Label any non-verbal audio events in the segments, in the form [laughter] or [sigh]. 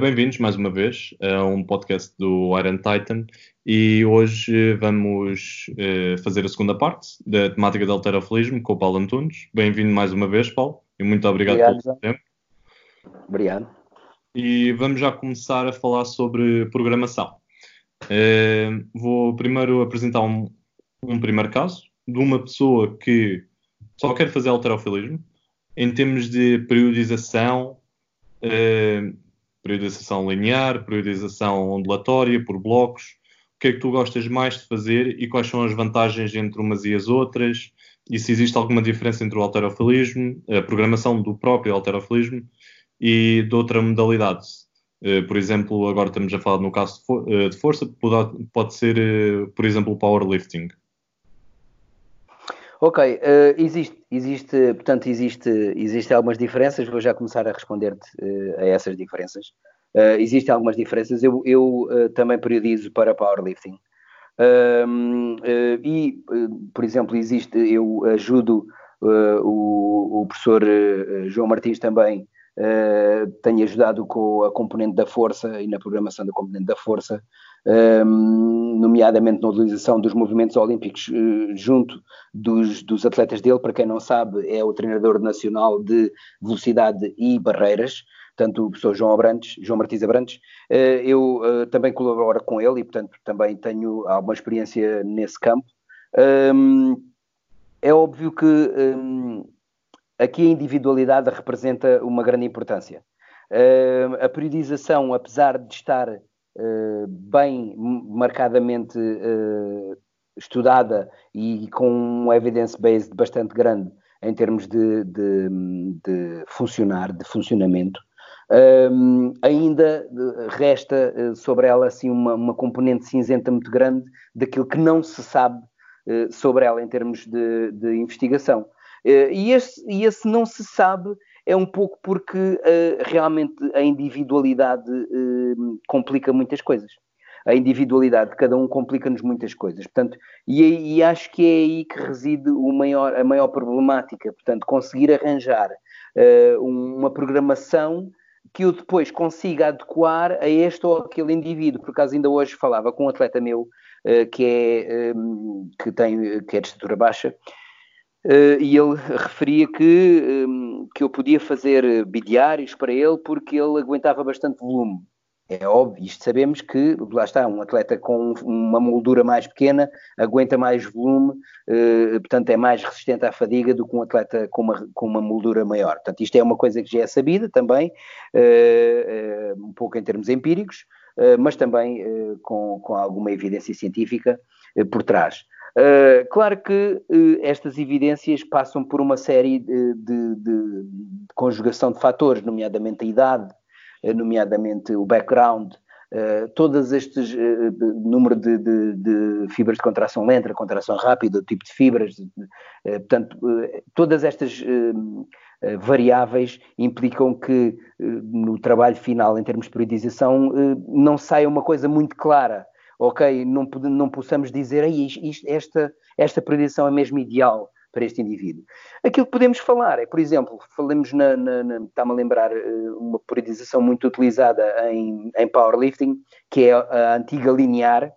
Bem-vindos mais uma vez a um podcast do Iron Titan e hoje vamos uh, fazer a segunda parte da temática do alterofilismo com o Paulo Antunes. Bem-vindo mais uma vez, Paulo, e muito obrigado, obrigado pelo tempo. Obrigado. E vamos já começar a falar sobre programação. Uh, vou primeiro apresentar um, um primeiro caso de uma pessoa que só quer fazer alterofilismo em termos de periodização. Uh, periodização linear, periodização ondulatória, por blocos. O que é que tu gostas mais de fazer e quais são as vantagens entre umas e as outras? E se existe alguma diferença entre o alterofilismo, a programação do próprio alterofilismo e de outra modalidade? Uh, por exemplo, agora estamos a falar no caso de, de força, pode, ser, uh, por exemplo, powerlifting. Ok, uh, existe, existe, portanto, existe, existe algumas diferenças, vou já começar a responder-te uh, a essas diferenças. Uh, existem algumas diferenças, eu, eu também periodizo para powerlifting. e, por exemplo, existe, eu ajudo o, o, professor João Martins também, tenho ajudado com a componente da força e na programação da componente da força, um, nomeadamente na utilização dos movimentos olímpicos uh, junto dos, dos, atletas dele. Para quem não sabe, é o treinador nacional de velocidade e barreiras, portanto, o professor João Abrantes, João Martins Abrantes. Uh, eu também colaboro com ele e, portanto, também tenho alguma experiência nesse campo. Um, é óbvio que um, aqui a individualidade representa uma grande importância. a periodização, apesar de estar eh, bem marcadamente uh, estudada e com um evidence base bastante grande em termos de, de, de funcionar, de funcionamento, ainda resta sobre ela assim uma, uma, componente cinzenta muito grande daquilo que não se sabe uh, sobre ela em termos de, de investigação. Uh, e, esse, e esse não se sabe é um pouco porque uh, realmente a individualidade uh, complica muitas coisas. A individualidade de cada um complica-nos muitas coisas. Portanto, e, e, acho que é aí que reside maior, a maior problemática. Portanto, conseguir arranjar uh, uma programação que eu depois consiga adequar a este ou aquele indivíduo. Por acaso ainda hoje falava com um atleta meu que, é, um, que, tem, que é de estatura baixa Uh, e ele referia que, um, que eu podia fazer bidiários para ele porque ele aguentava bastante volume. É óbvio, isto sabemos que, lá está, um atleta com uma moldura mais pequena aguenta mais volume, uh, portanto é mais resistente à fadiga do que um atleta com uma, com uma moldura maior. Portanto, isto é uma coisa que já é sabida também, uh, um pouco em termos empíricos, mas também com, com alguma evidência científica por trás. Uh, claro que uh, estas evidências passam por uma série de, de, de, conjugação de fatores, nomeadamente a idade, uh, nomeadamente o background, todos estes número de, de, fibras de contração lenta, contração rápida, o tipo de fibras, portanto, todas estas variáveis implicam que no trabalho final, em termos de periodização, não saia uma coisa muito clara ok, não, não possamos dizer isto, esta, esta predição é mesmo ideal para este indivíduo. Aquilo que podemos falar é, por exemplo, falamos na, na, na está-me a lembrar eh, uma periodização muito utilizada em, em powerlifting, que é a antiga linear,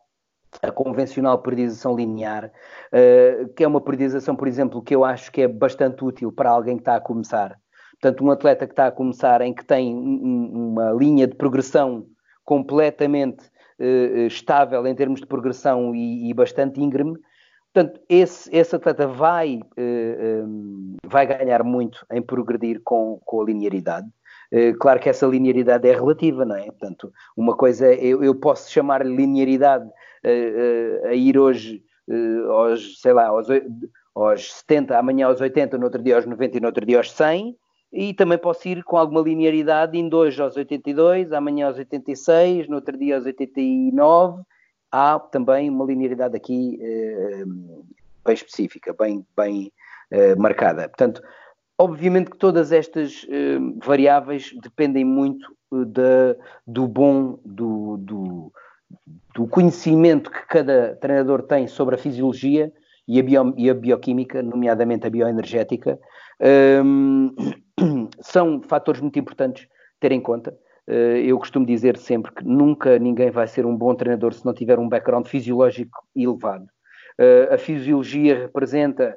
a convencional periodização linear, uh, que é uma periodização, por exemplo, que eu acho que é bastante útil para alguém que está a começar. Portanto, um atleta que está a começar em que tem um, uma linha de progressão completamente estável em termos de progressão e, e bastante íngreme. Portanto, esse, esse atleta vai, eh, um, vai ganhar muito em progredir com, com a linearidade. Claro que essa linearidade é relativa, não é? Portanto, uma coisa, eu, eu posso chamar linearidade uh, a ir hoje aos, sei lá, aos, aos 70, amanhã aos 80, no outro dia aos 90 e no outro dia aos 100, e também posso ir com alguma linearidade, indo hoje aos 82, amanhã aos 86, no outro dia aos 89. Há também uma linearidade aqui eh, bem específica, bem, bem eh, marcada. Portanto, obviamente que todas estas eh, variáveis dependem muito de, do bom, do, do, do, conhecimento que cada treinador tem sobre a fisiologia e a, bio, e a bioquímica, nomeadamente a bioenergética, um, [clears throat] são fatores muito importantes ter em conta. eu costumo dizer sempre que nunca ninguém vai ser um bom treinador se não tiver um background fisiológico elevado. a fisiologia representa,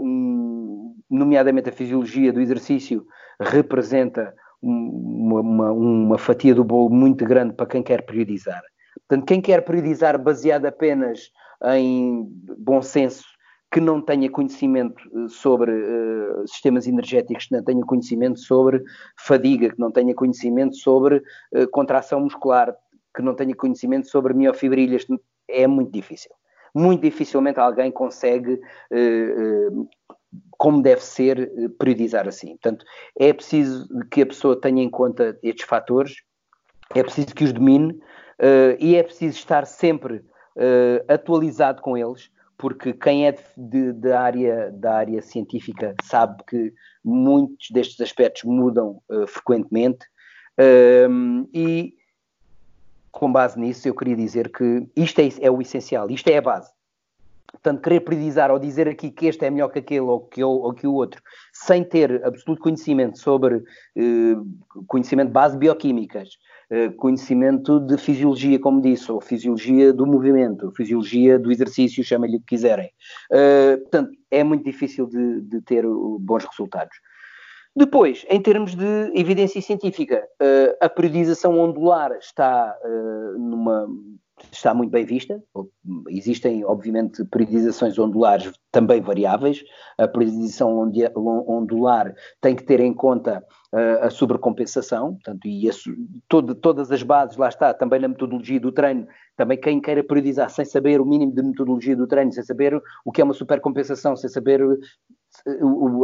um, nomeadamente a fisiologia do exercício, representa uma, uma, uma, fatia do bolo muito grande para quem quer periodizar. Portanto, quem quer periodizar baseado apenas em bom senso, que não tenha conhecimento eh, sobre uh, sistemas energéticos, que não tenha conhecimento sobre fadiga, que não tenha conhecimento sobre uh, contração muscular, que não tenha conhecimento sobre miofibrilhas, é muito difícil. Muito dificilmente alguém consegue uh, como deve ser periodizar assim. Portanto, é preciso que a pessoa tenha em conta estes fatores, é preciso que os domine e é preciso estar sempre atualizado com eles, porque quem é de, de, área, da área científica sabe que muitos destes aspectos mudam uh, frequentemente ehm, e com base nisso eu queria dizer que isto é, é o essencial, isto é a base. Portanto, querer predizar ou dizer aqui que este é melhor que aquele ou que, ou que o outro, sem ter absoluto conhecimento sobre eh, conhecimento de base bioquímicas, eh, conhecimento de fisiologia, como disse, ou fisiologia do movimento, fisiologia do exercício, chama-lhe o que quiserem. Eh, portanto, é muito difícil de, de ter bons resultados. Depois, em termos de evidência científica, a periodização ondular está numa está muito bem vista. Existem, obviamente, periodizações ondulares também variáveis. A periodização ondular tem que ter em conta uh, a sobrecompensação, portanto, e a, todo, todas as bases, lá está, também na metodologia do treino, também quem queira periodizar sem saber o mínimo de metodologia do treino, sem saber o que é uma supercompensação, sem saber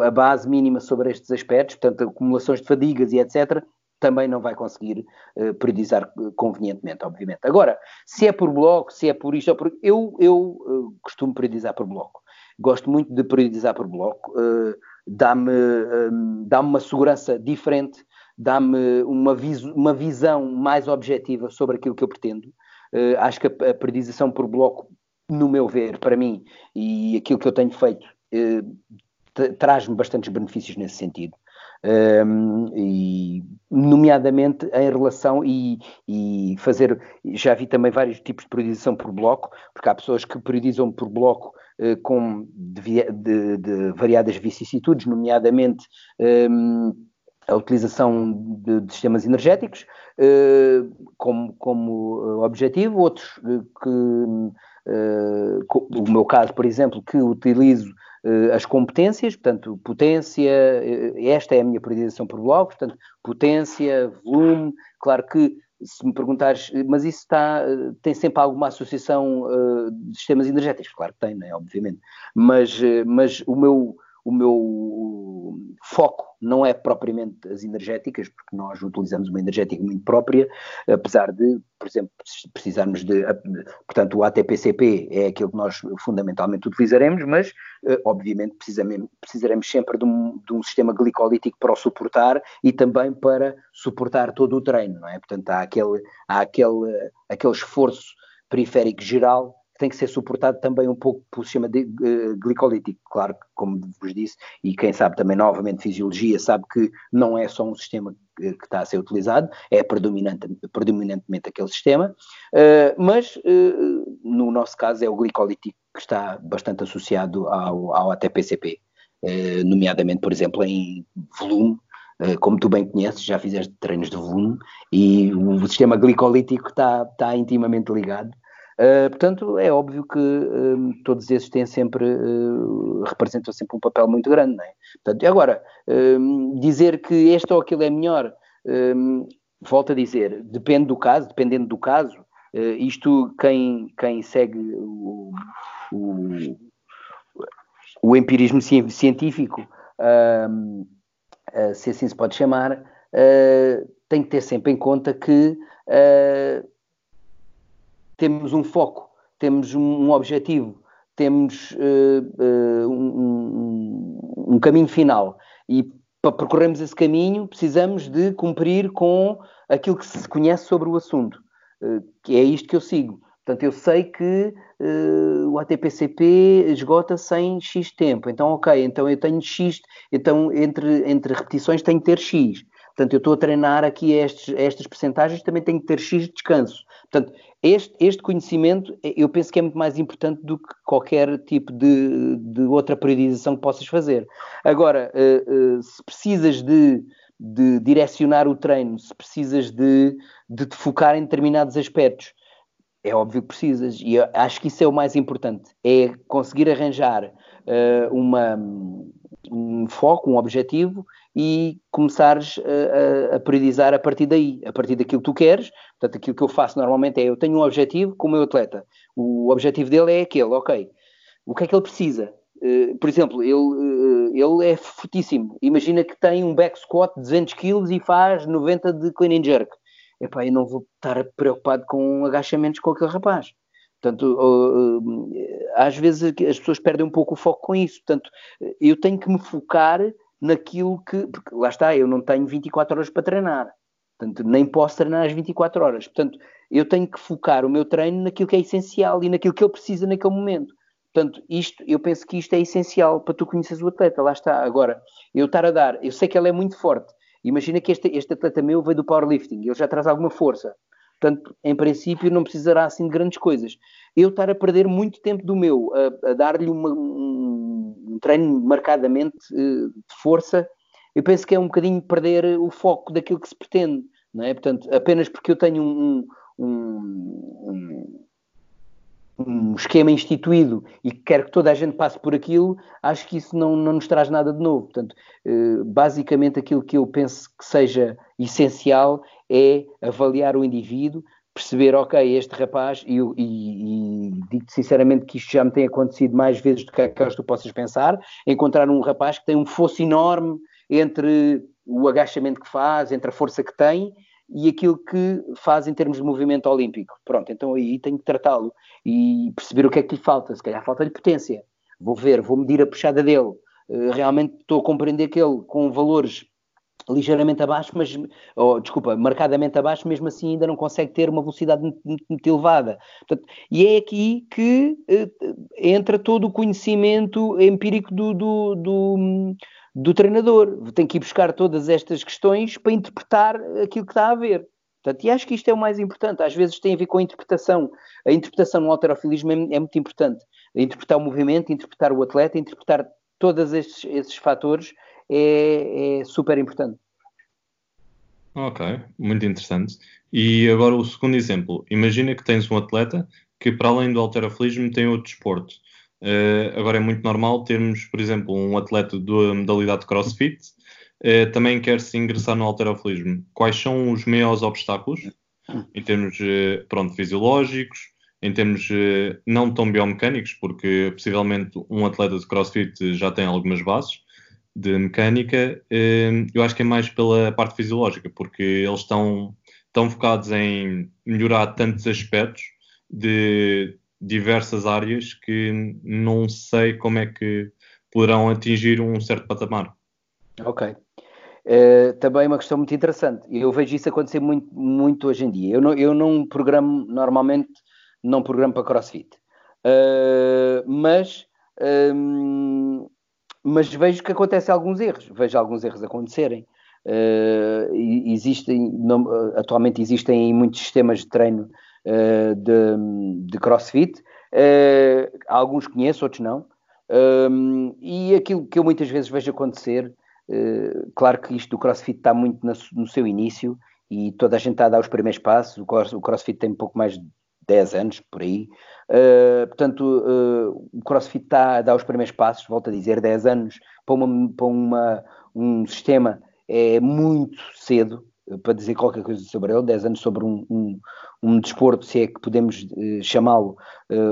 a base mínima sobre estes aspectos, portanto, acumulações de fadigas e etc., também não vai conseguir uh, periodizar convenientemente, obviamente. Agora, se é por bloco, se é por isto ou por... Eu, eu uh, costumo periodizar por bloco. Gosto muito de periodizar por bloco. Uh, dá-me um, dá uma segurança diferente, dá-me uma, uma visão mais objetiva sobre aquilo que eu pretendo. Acho que a, a periodização por bloco, no meu ver, para mim, e aquilo que eu tenho feito, traz-me bastantes benefícios nesse sentido um, e nomeadamente em relação e, e, fazer, já vi também vários tipos de periodização por bloco, porque há pessoas que periodizam por bloco uh, com de, de, de, variadas vicissitudes, nomeadamente a utilização de, de sistemas energéticos uh, como, como objetivo, outros que o meu caso, por exemplo, que utilizo eh, as competências, portanto, potência, eh, esta é a minha priorização por blocos, portanto, potência, volume, claro que se me perguntares, mas isso está, eh, tem sempre alguma associação de sistemas energéticos? Claro que tem, né, obviamente, mas, mas o meu, o meu foco não é propriamente as energéticas, porque nós utilizamos uma energética muito própria, apesar de, por exemplo, precisarmos de, portanto, o ATPCP é aquilo que nós fundamentalmente utilizaremos, mas eh, obviamente precisaremos, sempre de um, de um, sistema glicolítico para o suportar e também para suportar todo o treino, não é? Portanto, há aquele, há aquele, aquele esforço periférico geral tem que ser suportado também um pouco pelo sistema de, uh, glicolítico. Claro como vos disse, e quem sabe também novamente fisiologia, sabe que não é só um sistema que, que está a ser utilizado, é predominante, predominantemente aquele sistema, uh, mas uh, no nosso caso é o glicolítico que está bastante associado ao, ao ATPCP, nomeadamente, por exemplo, em volume, como tu bem conheces, já fizeste treinos de volume e o sistema glicolítico está, está intimamente ligado Uh, portanto, é óbvio que uh, todos esses têm sempre, uh, representam sempre um papel muito grande, não é? Portanto, agora, dizer que este ou aquilo é melhor, volto a dizer, depende do caso, dependendo do caso, isto quem, quem segue o, o, o empirismo científico, se assim se pode chamar, tem que ter sempre em conta que temos um foco, temos um, objetivo, temos uh, uh, um, um, caminho final e para percorrermos esse caminho precisamos de cumprir com aquilo que se conhece sobre o assunto, uh, que é isto que eu sigo. Portanto, eu sei que o ATPCP esgota-se em X tempo. Então, ok, então eu tenho X, então entre, entre repetições tenho que ter X. Portanto, eu estou a treinar aqui estes, estas percentagens, também tenho que ter X de descanso. Portanto, este, este conhecimento eu penso que é muito mais importante do que qualquer tipo de, de outra periodização que possas fazer. Agora, uh, uh, se precisas de, de, direcionar o treino, se precisas de, de te focar em determinados aspectos, é óbvio que precisas, e acho que isso é o mais importante, é conseguir arranjar uh, uma, um foco, um objetivo e começares a, a, a priorizar a partir daí, a partir daquilo que tu queres. Portanto, aquilo que eu faço normalmente é, eu tenho um objetivo com o meu atleta, o objetivo dele é aquele, ok, o que é que ele precisa? Uh, por exemplo, ele, uh, ele é fortíssimo, imagina que tem um back squat de 200 kg e faz 90 de clean and jerk epá, eu não vou estar preocupado com agachamentos com aquele rapaz. Portanto, às vezes as pessoas perdem um pouco o foco com isso. Portanto, eu tenho que me focar naquilo que. Porque lá está, eu não tenho 24 horas para treinar. Portanto, nem posso treinar às 24 horas. Portanto, eu tenho que focar o meu treino naquilo que é essencial e naquilo que ele precisa naquele momento. Portanto, isto, eu penso que isto é essencial para tu conheces o atleta. Lá está. Agora, eu estar a dar, eu sei que ele é muito forte, Imagina que este, este atleta meu veio do powerlifting, ele já traz alguma força. Portanto, em princípio, não precisará assim de grandes coisas. Eu estar a perder muito tempo do meu, a, a dar-lhe um, um, treino marcadamente uh, de força, eu penso que é um bocadinho perder o foco daquilo que se pretende. Não é? Portanto, apenas porque eu tenho um, um, um esquema instituído e que quer que toda a gente passe por aquilo, acho que isso não, não nos traz nada de novo. Portanto, eh, basicamente aquilo que eu penso que seja essencial é avaliar o indivíduo, perceber, ok, este rapaz, e, e, e digo-te sinceramente que isto já me tem acontecido mais vezes do que que tu possas pensar, encontrar um rapaz que tem um fosso enorme entre o agachamento que faz, entre a força que tem e aquilo que faz em termos de movimento olímpico. Pronto, então aí tenho que tratá-lo e perceber o que é que lhe falta. Se calhar falta-lhe potência. Vou ver, vou medir a puxada dele. Uh, realmente estou a compreender que ele, com valores ligeiramente abaixo, mas, desculpa, marcadamente abaixo, mesmo assim ainda não consegue ter uma velocidade muito, muito elevada. Portanto, e é aqui que uh, entra todo o conhecimento empírico do, do, do do treinador. Tem que ir buscar todas estas questões para interpretar aquilo que está a ver. Portanto, e acho que isto é o mais importante. Às vezes tem a ver com a interpretação. A interpretação no alterofilismo é, é muito importante. Interpretar o movimento, interpretar o atleta, interpretar todos esses, esses fatores é, é super importante. Ok, muito interessante. E agora o segundo exemplo. Imagina que tens um atleta que, para além do alterofilismo, tem outro desporto. Uh, agora é muito normal termos, por exemplo, um atleta da modalidade crossfit uh, também quer se ingressar no alterofilismo. Quais são os maiores obstáculos em termos uh, pronto, fisiológicos, em termos não tão biomecânicos, porque possivelmente um atleta de crossfit já tem algumas bases de mecânica, eu acho que é mais pela parte fisiológica, porque eles estão, estão focados em melhorar tantos aspectos de diversas áreas que não sei como é que poderão atingir um certo patamar. Ok. Uh, também é uma questão muito interessante. Eu vejo isso acontecer muito, muito hoje em dia. Eu não, eu não programo, normalmente, não programo para CrossFit. Uh, mas, um, mas vejo que acontecem alguns erros. Vejo alguns erros acontecerem. Uh, existem, não, atualmente existem muitos sistemas de treino uh, de, de, crossfit. Uh, alguns conheço, outros não. Um, e aquilo que eu muitas vezes vejo acontecer, claro que isto do crossfit está muito no, no seu início e toda a gente está a dar os primeiros passos. O crossfit tem um pouco mais de 10 anos, por aí. Uh, portanto, uh, o CrossFit está a dar os primeiros passos, volto a dizer, 10 anos para, uma, para uma, um sistema é muito cedo para dizer qualquer coisa sobre ele, 10 anos sobre um, um, um desporto, se é que podemos uh, chamá-lo,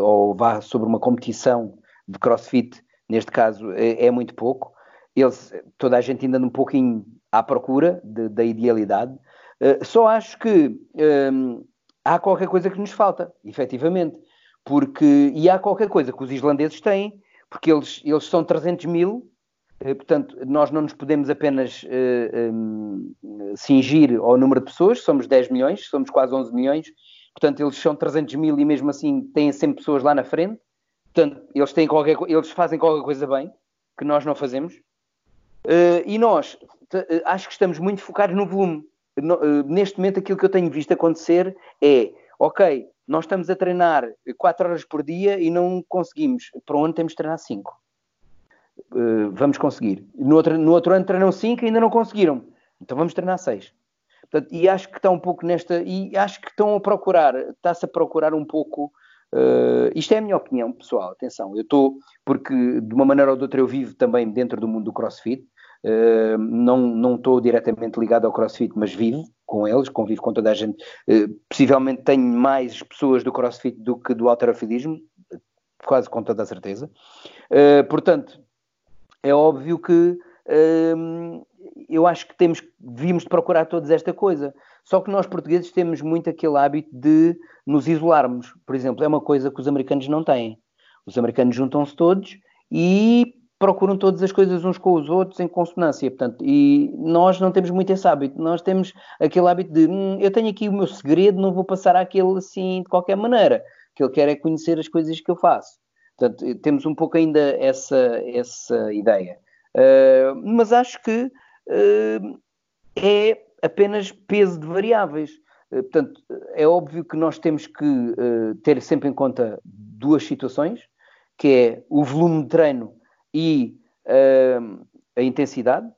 ou vá sobre uma competição de crossfit, neste caso é, é, muito pouco. Toda a gente ainda um pouquinho à procura de, da idealidade. Só acho que há qualquer coisa que nos falta, efetivamente, porque, e há qualquer coisa que os islandeses têm, porque eles, eles são 300 mil eh, portanto, nós não nos podemos apenas uh, um, ao número de pessoas, somos 10 milhões, somos quase 11 milhões, portanto, eles são 300 mil e mesmo assim têm sempre pessoas lá na frente, portanto, eles, têm qualquer, eles fazem qualquer coisa bem, que nós não fazemos, uh, e nós acho que estamos muito focados no volume. Neste momento, aquilo que eu tenho visto acontecer é, ok, nós estamos a treinar 4 horas por dia e não conseguimos. Para onde temos de treinar 5? Uh, vamos conseguir. No outro, no outro ano treinam 5 e ainda não conseguiram. Então vamos treinar 6. e acho que está um pouco nesta. E acho que estão a procurar, está-se a procurar um pouco. Uh, isto é a minha opinião pessoal, atenção. Eu estou, porque de uma maneira ou de outra eu vivo também dentro do mundo do crossfit. Uh, não estou diretamente ligado ao crossfit, mas vivo com eles, convivo com toda a gente. Uh, possivelmente tenho mais pessoas do crossfit do que do alterofilismo, quase com toda a certeza. Uh, portanto, é óbvio que eu acho que temos, devíamos procurar todos esta coisa. Só que nós portugueses temos muito aquele hábito de nos isolarmos. Por exemplo, é uma coisa que os americanos não têm. Os americanos juntam-se todos e procuram todas as coisas uns com os outros em consonância, portanto, e nós não temos muito esse hábito, nós temos aquele hábito de hum, eu tenho aqui o meu segredo, não vou passar àquele assim de qualquer maneira, o que ele quer é conhecer as coisas que eu faço. Portanto, temos um pouco ainda essa, essa ideia. Uh, mas acho que uh, é apenas peso de variáveis. Uh, portanto, é óbvio que nós temos que ter sempre em conta duas situações, que é o volume de treino e uh, a intensidade.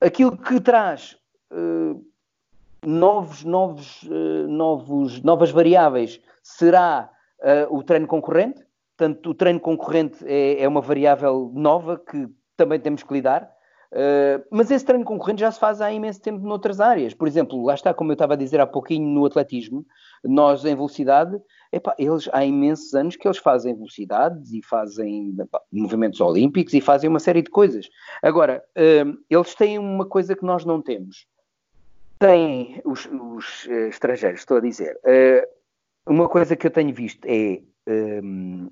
Aquilo que traz uh, novos, novos, uh, novos, novas variáveis será o treino concorrente. Portanto, o treino concorrente é, é, uma variável nova que também temos que lidar. Mas esse treino concorrente já se faz há imenso tempo noutras áreas. Por exemplo, lá está, como eu estava a dizer há pouquinho no atletismo, nós em velocidade Epá, eles há imensos anos que eles fazem velocidades e fazem epá, movimentos olímpicos e fazem uma série de coisas. Agora, uh, eles têm uma coisa que nós não temos. Têm os, os uh, estrangeiros, estou a dizer. Uh, uma coisa que eu tenho visto é um,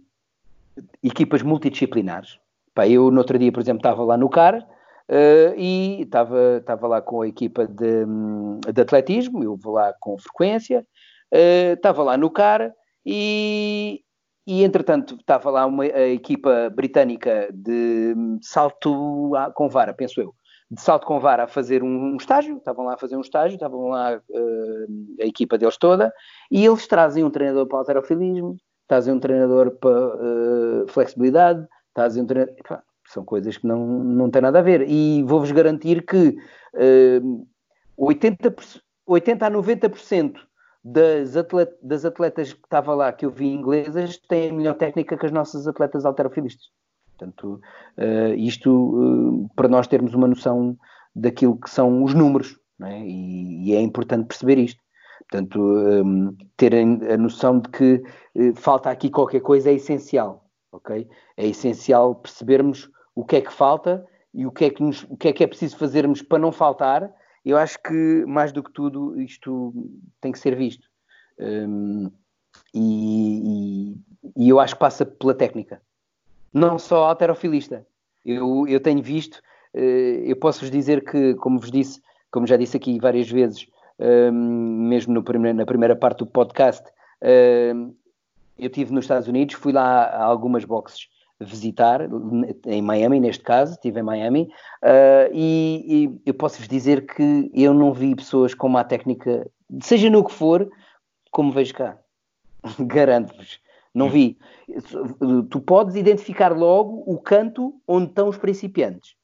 equipas multidisciplinares. Pá, eu, no outro dia, por exemplo, estava lá no CAR Uh, e estava, lá com a equipa de, de atletismo, eu vou lá com frequência, uh, estava lá no CAR e, e entretanto estava lá uma a equipa britânica de salto com vara, penso eu, de salto com vara a fazer um, um estágio, estavam lá a fazer um estágio, estavam lá uh, a equipa deles toda, e eles trazem um treinador para o alterofilismo, trazem um treinador para uh, flexibilidade, trazem um treinador... São coisas que não, não têm nada a ver. E vou-vos garantir que uh, 80, 80 a 90% das, das atletas que estava lá, que eu vi inglesas, têm a melhor técnica que as nossas atletas alterofilistas. Portanto, uh, isto uh, para nós termos uma noção daquilo que são os números, é? E, e, é importante perceber isto. Portanto, um, ter a noção de que uh, falta aqui qualquer coisa é essencial, ok? É essencial percebermos o que é que falta e o que é que, nos, o que, é, que é preciso fazermos para não faltar eu acho que, mais do que tudo, isto tem que ser visto. Um, e, e, e, eu acho que passa pela técnica. Não só alterofilista. Eu, eu tenho visto, uh, eu posso-vos dizer que, como vos disse, como já disse aqui várias vezes, um, mesmo primeiro, na primeira parte do podcast, um, eu estive nos Estados Unidos, fui lá a algumas boxes visitar, em Miami, neste caso, estive em Miami, uh, e, e, eu posso-vos dizer que eu não vi pessoas com uma técnica, seja no que for, como vejo cá. [laughs] Garanto-vos. Não vi. Tu podes identificar logo o canto onde estão os principiantes.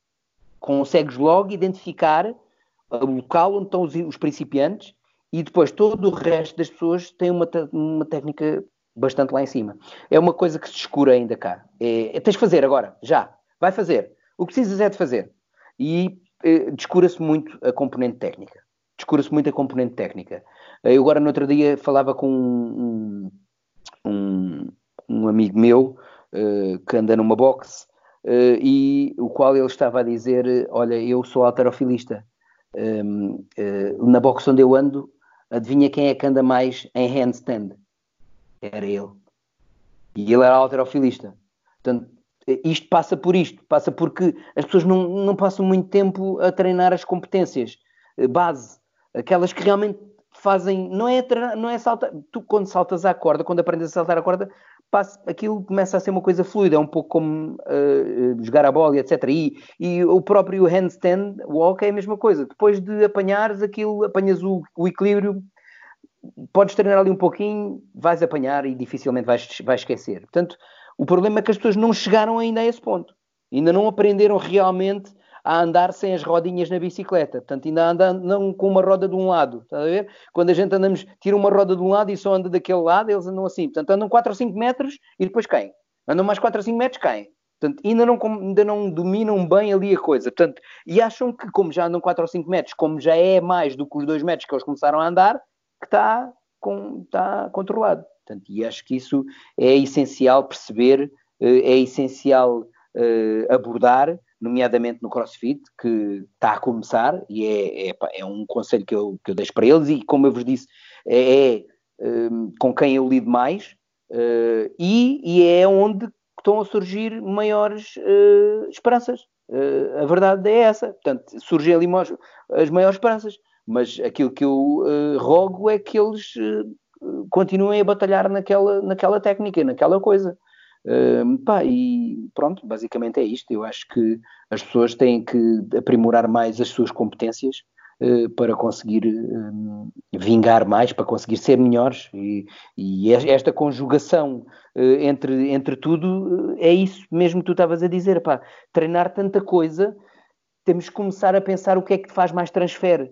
Consegues logo identificar o local onde estão os, os principiantes e depois todo o resto das pessoas tem uma, uma técnica bastante lá em cima. É uma coisa que se escura ainda cá. É, é, tens de fazer agora, já. Vai fazer. O que precisas é de fazer. E é, descura-se muito a componente técnica. Descura-se muito a componente técnica. Eu agora, no outro dia, falava com um, um, um amigo meu uh, que anda numa box uh, e o qual ele estava a dizer: Olha, eu sou alterofilista. Um, uh, na box onde eu ando, adivinha quem é que anda mais em handstand? Era ele. E ele era alterofilista. Portanto, isto passa por isto, passa porque as pessoas não, não passam muito tempo a treinar as competências eh, base, aquelas que realmente fazem, não é, não é saltar, tu quando saltas à corda, quando aprendes a saltar a corda, passa, aquilo começa a ser uma coisa fluida, é um pouco como uh, jogar a bola, etc. E, e, o próprio handstand walk é a mesma coisa. Depois de apanhares aquilo, apanhas o, o equilíbrio, podes treinar ali um pouquinho, vais apanhar e dificilmente vais, vais esquecer. Portanto, o problema é que as pessoas não chegaram ainda a esse ponto. Ainda não aprenderam realmente a andar sem as rodinhas na bicicleta. Portanto, ainda andam com uma roda de um lado. Está a ver? Quando a gente andamos, tira uma roda de um lado e só anda daquele lado, eles andam assim. Portanto, andam 4 ou 5 metros e depois caem. Andam mais 4 ou 5 metros, caem. Portanto, ainda não, ainda não dominam bem ali a coisa. Portanto, e acham que, como já andam 4 ou 5 metros, como já é mais do que os 2 metros que eles começaram a andar, que está, com, está controlado. Portanto, e acho que isso é essencial perceber, eh, é essencial uh, abordar, nomeadamente no CrossFit, que está a começar, e é, é, é, um conselho que eu, que eu deixo para eles, e como eu vos disse, é, é um, com quem eu lido mais, uh, e, e, é onde estão a surgir maiores esperanças. a verdade é essa. Portanto, surgem ali as maiores esperanças mas aquilo que eu uh, rogo é que eles uh, continuem a batalhar naquela, naquela técnica, naquela coisa. Uh, pá, e pronto, basicamente é isto. Eu acho que as pessoas têm que aprimorar mais as suas competências uh, para conseguir uh, vingar mais, para conseguir ser melhores. E, e esta conjugação entre, entre tudo é isso mesmo que tu estavas a dizer. Pá, treinar tanta coisa, temos que começar a pensar o que é que faz mais transfer.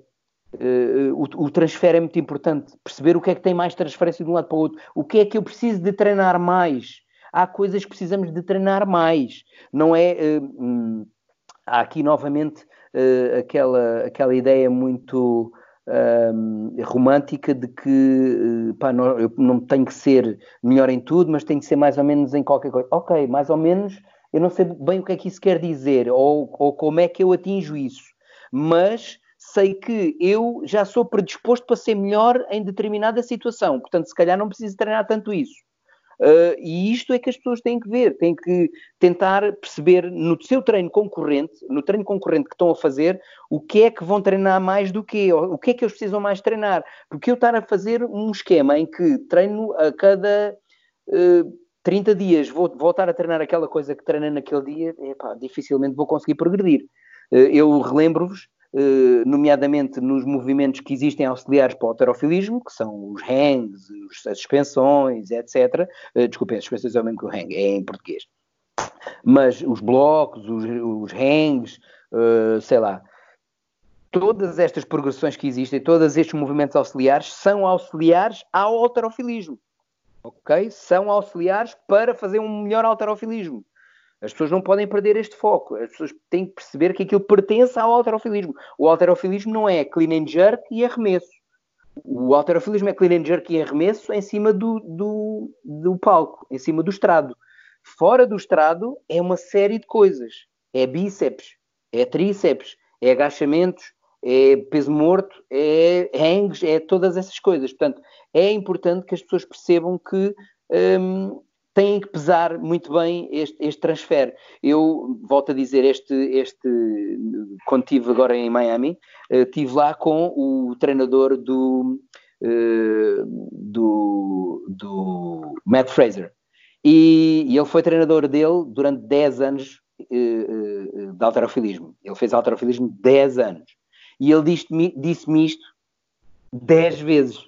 Uh, o, o, transfer é muito importante. Perceber o que é que tem mais transferência de um lado para o outro. O que é que eu preciso de treinar mais? Há coisas que precisamos de treinar mais. Não é. Uh, hum, há aqui novamente uh, aquela, aquela ideia muito hum, romântica de que pá, não, eu não tenho que ser melhor em tudo, mas tenho que ser mais ou menos em qualquer coisa. Ok, mais ou menos. Eu não sei bem o que é que isso quer dizer ou, ou como é que eu atinjo isso. Mas sei que eu já sou predisposto para ser melhor em determinada situação. Portanto, se calhar não preciso treinar tanto isso. Uh, e isto é que as pessoas têm que ver, têm que tentar perceber no seu treino concorrente, no treino concorrente que estão a fazer, o que é que vão treinar mais do que, o que é que eles precisam mais treinar. Porque eu estar a fazer um esquema em que treino a cada uh, 30 dias, vou voltar a treinar aquela coisa que treinei naquele dia, epá, dificilmente vou conseguir progredir. Uh, eu relembro-vos nomeadamente nos movimentos que existem auxiliares para o alterofilismo, que são os hangs, as suspensões, etc. Eh, desculpem, as suspensões é o mesmo que o hang, é em português. Mas os blocos, os, os hangs, uh, sei lá, todas estas progressões que existem, todos estes movimentos auxiliares, são auxiliares ao alterofilismo. Ok? São auxiliares para fazer um melhor alterofilismo. As pessoas não podem perder este foco. As pessoas têm que perceber que aquilo pertence ao alterofilismo. O alterofilismo não é clean and jerk e arremesso. O alterofilismo é clean and jerk e arremesso em cima do, do, do palco, em cima do estrado. Fora do estrado é uma série de coisas. É bíceps, é tríceps, é agachamentos, é peso morto, é hangs, é todas essas coisas. Portanto, é importante que as pessoas percebam que hum, têm que pesar muito bem este, este transfer. Eu volto a dizer, este, este quando estive agora em Miami, estive lá com o treinador do, uh, do, do Matt Fraser. E, e, ele foi treinador dele durante 10 anos uh, de alterofilismo. Ele fez alterofilismo 10 anos. E ele disse-me disse isto 10 vezes.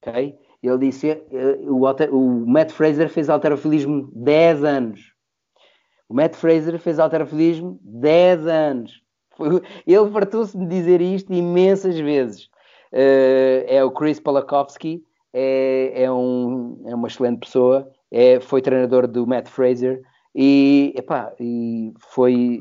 Okay? Ele disse: eh, o, o Matt Fraser fez alterofilismo 10 anos. O Matt Fraser fez alterofilismo 10 anos. Ele fartou-se de dizer isto imensas vezes. Uh, é o Chris Polakowski, é, é, um, é uma excelente pessoa, é, foi treinador do Matt Fraser e, epá, e foi.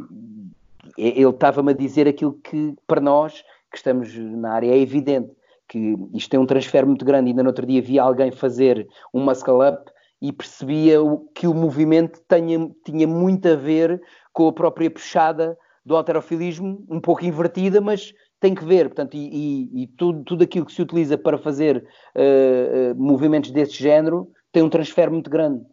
Ele estava-me a dizer aquilo que para nós que estamos na área é evidente que isto tem um transfer muito grande. Ainda no outro dia vi alguém fazer um muscle up e percebia que o movimento tinha, tinha muito a ver com a própria puxada do alterofilismo, um pouco invertida, mas tem que ver, portanto, e, e, e tudo, tudo aquilo que se utiliza para fazer uh, uh, movimentos desse género tem um transfer muito grande,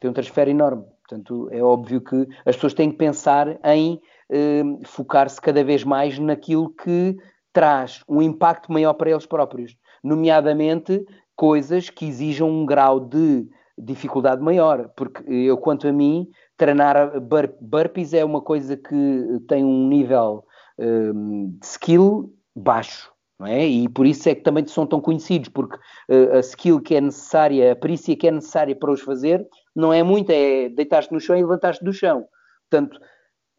tem um transfer enorme. Portanto, é óbvio que as pessoas têm que pensar em uh, focar-se cada vez mais naquilo que traz um impacto maior para eles próprios, nomeadamente coisas que exijam um grau de dificuldade maior, porque eu, quanto a mim, treinar bur burpees é uma coisa que tem um nível um, de skill baixo. Não é? E por isso é que também são tão conhecidos, porque uh, a skill que é necessária, a perícia que é necessária para os fazer, não é muito, é deitar-te no chão e levantar-te do chão. Portanto,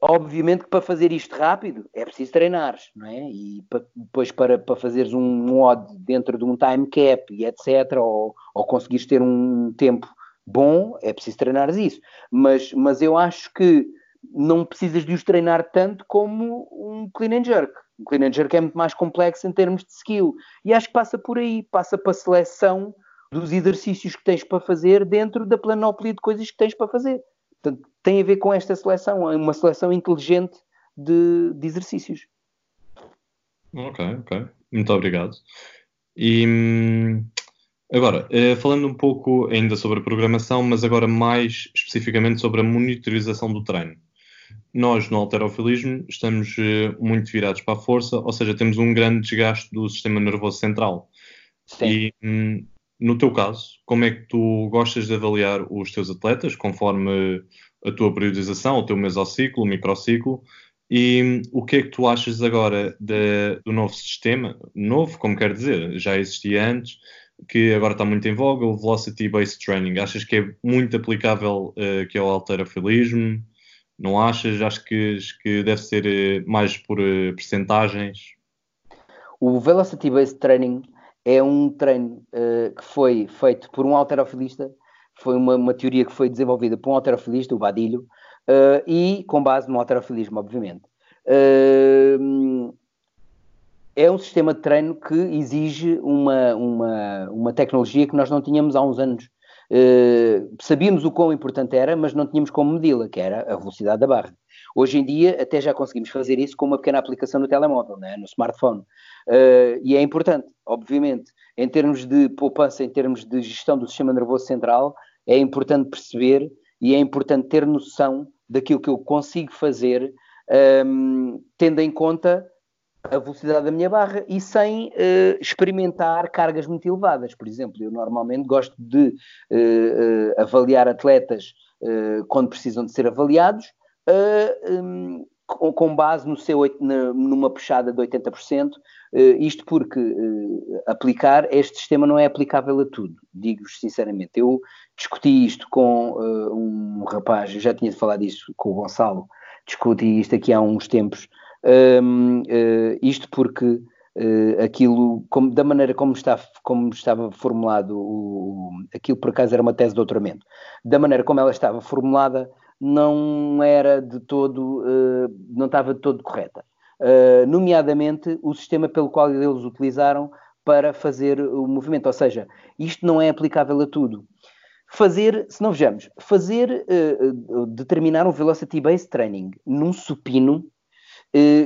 obviamente que para fazer isto rápido é preciso treinar, não é? E para, depois para, para fazeres um odd dentro de um time cap e etc, ou, ou conseguires ter um tempo bom, é preciso treinares isso. Mas, mas eu acho que não precisas de os treinar tanto como um clean and jerk. Um clean and jerk é muito mais complexo em termos de skill. E acho que passa por aí, passa para a seleção dos exercícios que tens para fazer dentro da planóplia de coisas que tens para fazer. Portanto, tem a ver com esta seleção, é uma seleção inteligente de, de exercícios. Ok, ok. Muito obrigado. E hum, agora, eh, falando um pouco ainda sobre a programação, mas agora mais especificamente sobre a monitorização do treino. Nós, no alterofilismo, estamos eh, muito virados para a força, ou seja, temos um grande desgaste do sistema nervoso central. Sim. E hum, no teu caso, como é que tu gostas de avaliar os teus atletas, conforme a tua periodização, o teu mesociclo, o microciclo, e o que é que tu achas agora de, do novo sistema? Novo, como quer dizer, já existia antes, que agora está muito em voga, o Velocity Based Training. Achas que é muito aplicável uh, que é o alterofilismo? Não achas? Acho que, que deve ser uh, mais por uh, percentagens? O Velocity Based Training é um treino uh, que foi feito por um alterofilista, foi uma, uma, teoria que foi desenvolvida por um alterofilista, o Badilho, uh, e com base no alterofilismo, obviamente. Uh, é um sistema de treino que exige uma, uma, uma tecnologia que nós não tínhamos há uns anos. Sabíamos o quão importante era, mas não tínhamos como medi-la, que era a velocidade da barra. Hoje em dia, até já conseguimos fazer isso com uma pequena aplicação no telemóvel, né, no smartphone. Uh, e é importante, obviamente, em termos de poupança, em termos de gestão do sistema nervoso central, é importante perceber e é importante ter noção daquilo que eu consigo fazer, um, ehm, tendo em conta a velocidade da minha barra e sem uh, experimentar cargas muito elevadas. Por exemplo, eu normalmente gosto de uh, uh, avaliar atletas quando precisam de ser avaliados, um, com base no seu, numa puxada de 80%, eh, isto porque eh, aplicar este sistema não é aplicável a tudo, digo-vos sinceramente. Eu discuti isto com eh, um rapaz, já tinha falado disso com o Gonçalo, discuti isto aqui há uns tempos, ehm, isto porque aquilo, como, da maneira como, está, como estava formulado, o, aquilo por acaso era uma tese de doutoramento, da maneira como ela estava formulada, não era de todo, uh, não estava de todo correta. Uh, nomeadamente o sistema pelo qual eles utilizaram para fazer o movimento. Ou seja, isto não é aplicável a tudo. Fazer, se não vejamos, fazer, uh, determinar um velocity-based training num supino,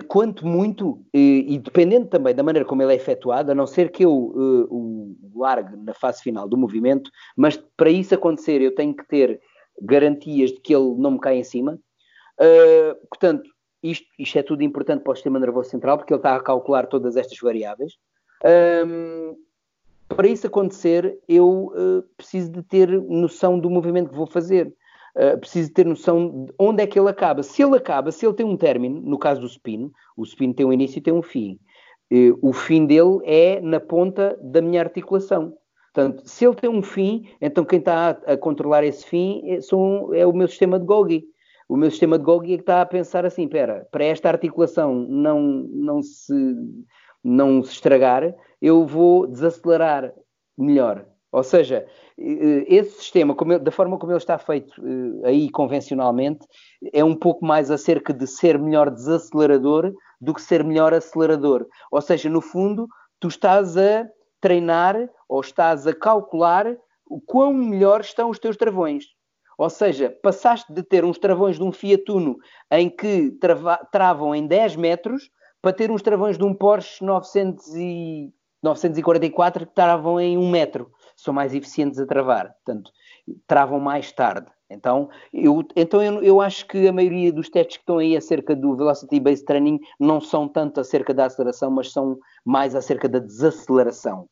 quanto muito, e dependendo também da maneira como ele é efetuado, a não ser que eu o largue na fase final do movimento, mas para isso acontecer eu tenho que ter garantias de que ele não me cai em cima. Uh, portanto, isto, isto, é tudo importante para o sistema nervoso central, porque ele está a calcular todas estas variáveis. Um, para isso acontecer, eu uh, preciso de ter noção do movimento que vou fazer. Uh, preciso ter noção de onde é que ele acaba. Se ele acaba, se ele tem um término, no caso do spin, o spin tem um início e tem um fim. Uh, o fim dele é na ponta da minha articulação. Portanto, se ele tem um fim, então quem está a, controlar esse fim é, são, é, o meu sistema de Golgi. O meu sistema de Golgi é que está a pensar assim, espera, para esta articulação não, não, se, não se estragar, eu vou desacelerar melhor. Ou seja, esse sistema, da forma como ele está feito aí convencionalmente, é um pouco mais acerca de ser melhor desacelerador do que ser melhor acelerador. Ou seja, no fundo, tu estás a treinar ou estás a calcular o quão melhor estão os teus travões. Ou seja, passaste de ter uns travões de um Fiat Uno em que trava, travam em 10 metros para ter uns travões de um Porsche 900 e, 944 que travam em 1 metro. São mais eficientes a travar. Portanto, travam mais tarde. Então, eu, então eu, eu acho que a maioria dos testes que estão aí acerca do Velocity Based Training não são tanto acerca da aceleração, mas são mais acerca da desaceleração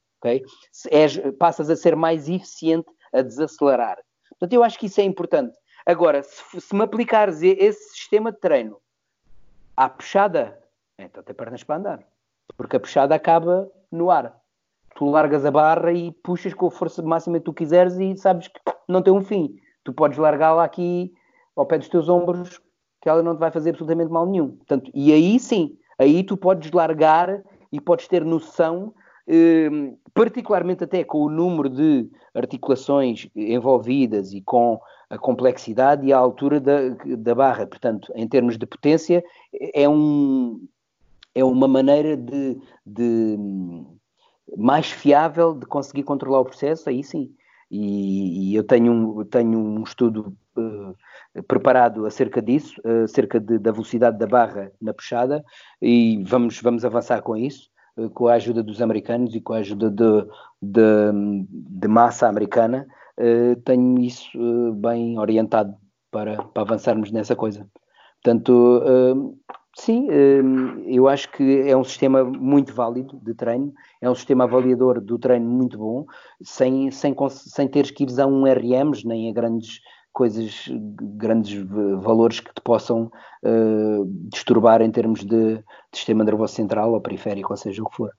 passas a ser mais eficiente a desacelerar. Portanto, eu acho que isso é importante. Agora, se, se me aplicares esse sistema de treino à puxada, então tem pernas para andar. Porque a puxada acaba no ar. Tu largas a barra e puxas com a força máxima que tu quiseres e sabes que não tem um fim. Tu podes largá-la aqui ao pé dos teus ombros, que ela não te vai fazer absolutamente mal nenhum. Portanto, e aí sim, aí tu podes largar e podes ter noção, particularmente até com o número de articulações envolvidas e com a complexidade e a altura da, da barra. Portanto, em termos de potência, é, um, é uma maneira de, de mais fiável de conseguir controlar o processo, aí sim. E, e eu tenho um, tenho um estudo uh, preparado acerca disso, uh, acerca de, da velocidade da barra na puxada, e vamos, vamos avançar com isso, com a ajuda dos americanos e com a ajuda de, de, de massa americana. tenho isso bem orientado para, para avançarmos nessa coisa. Portanto, sim, eu acho que é um sistema muito válido de treino, é um sistema avaliador do treino muito bom, sem, sem, sem teres que ir a um RMs nem a grandes coisas, grandes valores que te possam uh, disturbar em termos de, de, sistema nervoso central ou periférico, ou seja o que for.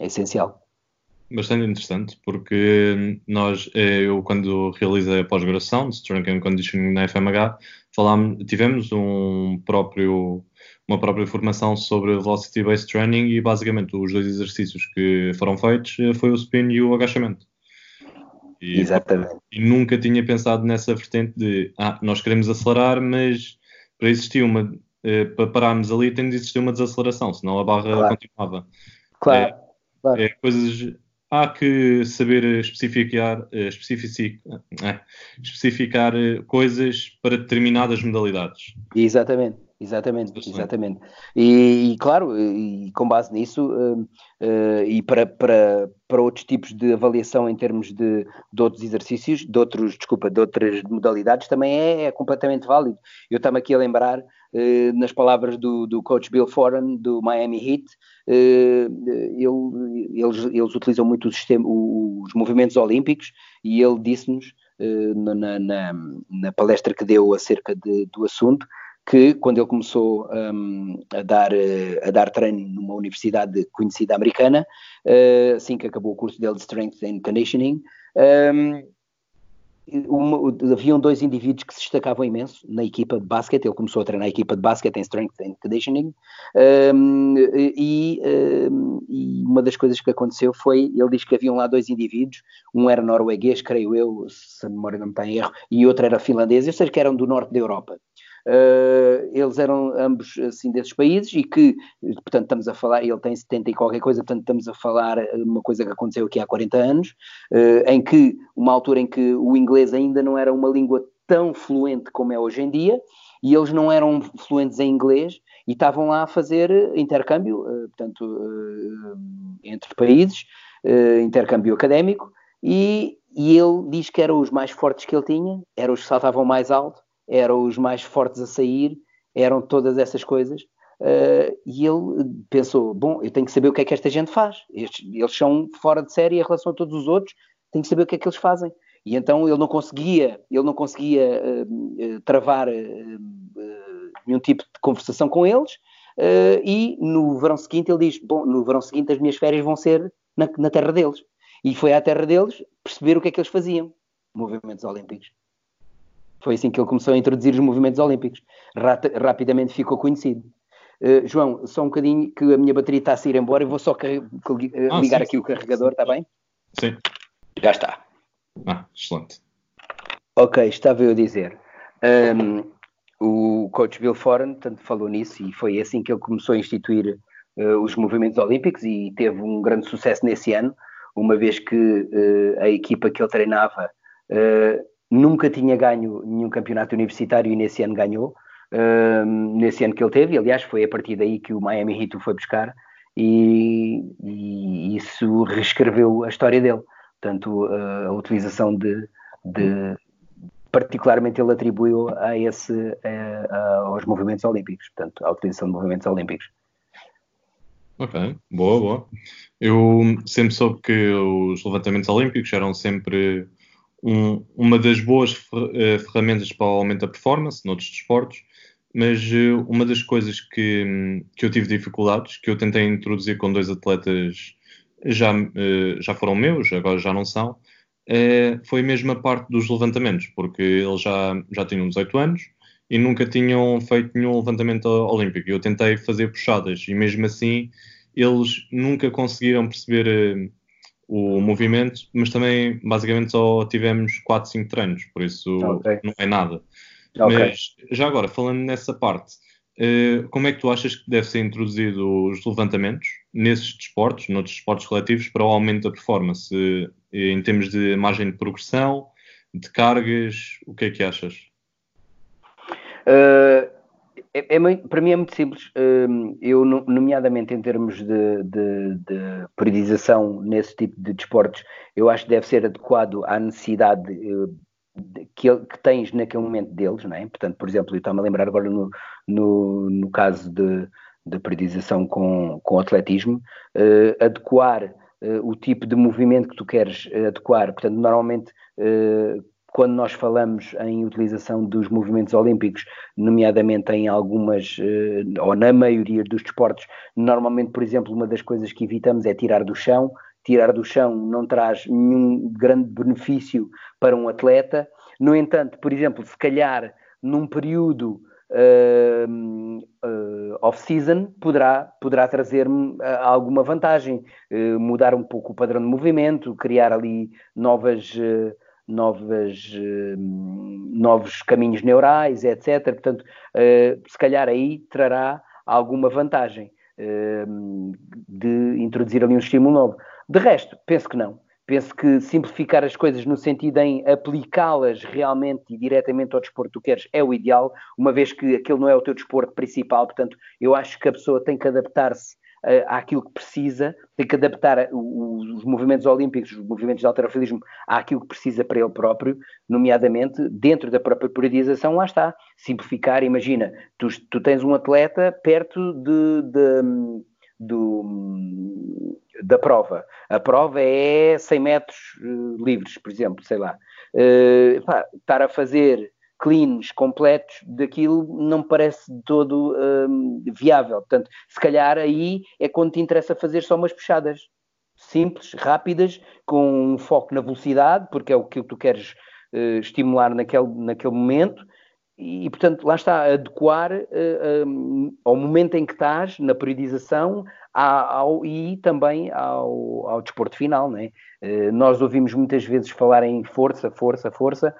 É essencial. Bastante interessante, porque nós, eh, eu quando realizei a pós-graduação de Strength and Conditioning na FMH, falámos, tivemos um próprio, uma própria formação sobre Velocity-Based Training e basicamente os dois exercícios que foram feitos eh, foi o spin e o agachamento. E, Exatamente. E nunca tinha pensado nessa vertente de ah, nós queremos acelerar, mas para existir uma eh, para pararmos ali tem de existir uma desaceleração, senão a barra claro. continuava. Claro. É, claro. é, coisas há que saber especificar, eh, especificar, é, especificar eh, coisas para determinadas modalidades. Exatamente. Exatamente, exatamente. E, e, claro, e com base nisso, uh, uh, e para, para, para outros tipos de avaliação em termos de, de outros exercícios, de outros, desculpa, de outras modalidades, também é, é completamente válido. Eu estava aqui a lembrar, uh, nas palavras do, do coach Bill Foran, do Miami Heat, ele, eles, eles utilizam muito o sistema, os movimentos olímpicos, e ele disse-nos, na, na, na, palestra que deu acerca de, do assunto, que quando ele começou um, a, dar, eh, a dar treino numa universidade conhecida americana, uh, assim que acabou o curso dele de Strength and Conditioning, um, haviam dois indivíduos que se destacavam imenso na equipa de basquete. Ele começou a treinar a equipa de basquete em Strength and Conditioning, e, e, uma das coisas que aconteceu foi: ele diz que haviam lá dois indivíduos, um era norueguês, creio eu, se a memória não me está em erro, e outro era finlandês, ou seja, que eram do norte da Europa. Uh, eles eram ambos assim desses países e que, portanto, estamos a falar, ele tem 70 e qualquer coisa, portanto, estamos a falar uma coisa que aconteceu aqui há 40 anos, uh, em que, uma altura em que o inglês ainda não era uma língua tão fluente como é hoje em dia, e eles não eram fluentes em inglês e estavam lá a fazer intercâmbio, uh, portanto, entre países, intercâmbio académico, e, e ele diz que eram os mais fortes que ele tinha, eram os que saltavam mais alto, eram os mais fortes a sair, eram todas essas coisas. Uh, e ele pensou: bom, eu tenho que saber o que é que esta gente faz. Estes, eles são fora de série em relação a todos os outros, tenho que saber o que é que eles fazem. E então ele não conseguia, ele não conseguia uh, uh, travar nenhum tipo de conversação com eles. e no verão seguinte ele diz: bom, no verão seguinte as minhas férias vão ser na, na terra deles. E foi à terra deles perceber o que é que eles faziam. Movimentos olímpicos. Foi assim que ele começou a introduzir os movimentos olímpicos. rapidamente ficou conhecido. Uh, João, só um bocadinho que a minha bateria está a sair embora e vou só uh, ligar sim, aqui sim. o carregador, está bem? Sim. Já está. Ah, excelente. Ok, estava eu a dizer. Um, o coach Bill Foran tanto falou nisso e foi assim que ele começou a instituir uh, os movimentos olímpicos e teve um grande sucesso nesse ano, uma vez que a equipa que ele treinava nunca tinha ganho nenhum campeonato universitário e nesse ano ganhou. Uh, nesse ano que ele teve, aliás, foi a partir daí que o Miami Heat o foi buscar e, e isso reescreveu a história dele. Portanto, uh, a utilização de, de, particularmente ele atribuiu a esse, a, aos movimentos olímpicos, portanto, a utilização de movimentos olímpicos. Ok, boa, boa. Eu sempre soube que os levantamentos olímpicos eram sempre um, uma das boas ferramentas para o aumento da performance noutros desportos, mas uma das coisas que, que eu tive dificuldades, que eu tentei introduzir com dois atletas já, já foram meus, agora já não são, foi mesmo a parte dos levantamentos, porque eles já, já tinham 18 anos e nunca tinham feito nenhum levantamento olímpico. Eu tentei fazer puxadas e mesmo assim eles nunca conseguiram perceber o movimento, mas também basicamente só tivemos 4, 5 treinos, por isso okay. não é nada. Okay. Mas já agora, falando nessa parte, uh, como é que tu achas que deve ser introduzido os levantamentos nesses desportos, noutros desportos coletivos, para o aumento da performance, uh, em termos de margem de progressão, de cargas, o que é que achas? Uh, é, é, para mim é muito simples. Uh, eu, nomeadamente em termos de, de, de, periodização nesse tipo de desportos, eu acho que deve ser adequado à necessidade uh, que, que, tens naquele momento deles, não é? Portanto, por exemplo, eu estou-me a lembrar agora no, no, no caso de, de periodização com, com atletismo, adequar o tipo de movimento que tu queres adequar. Portanto, normalmente quando nós falamos em utilização dos movimentos olímpicos, nomeadamente em algumas, eh, ou na maioria dos desportos, normalmente, por exemplo, uma das coisas que evitamos é tirar do chão. Tirar do chão não traz nenhum grande benefício para um atleta. No entanto, por exemplo, se calhar num período uh, uh, off-season poderá, poderá trazer-me uh, alguma vantagem, mudar um pouco o padrão de movimento, criar ali novas novas, uh, novos caminhos neurais, etc. Portanto, uh, se calhar aí trará alguma vantagem uh, de introduzir ali um estímulo novo. De resto, penso que não. Penso que simplificar as coisas no sentido em aplicá-las realmente e diretamente ao desporto que tu queres é o ideal, uma vez que aquele não é o teu desporto principal, portanto, eu acho que a pessoa tem que adaptar-se uh, àquilo que precisa, tem que adaptar os, os movimentos olímpicos, os movimentos de alterofilismo àquilo que precisa para ele próprio, nomeadamente dentro da própria periodização, lá está, simplificar, imagina, tu, tu tens um atleta perto de, de da prova. A prova é 100 metros uh, livres, por exemplo, sei lá. Uh, pá, estar a fazer cleans, completos daquilo, não parece de todo hum, viável. Portanto, se calhar aí é quando te interessa fazer só umas puxadas simples, rápidas, com um foco na velocidade, porque é o que tu queres uh, estimular naquele, naquele momento. E, portanto, lá está, adequar uh, um, ao momento em que estás, na periodização, ao, e também ao, ao desporto final. Né? Uh, nós ouvimos muitas vezes falar em força, força, força,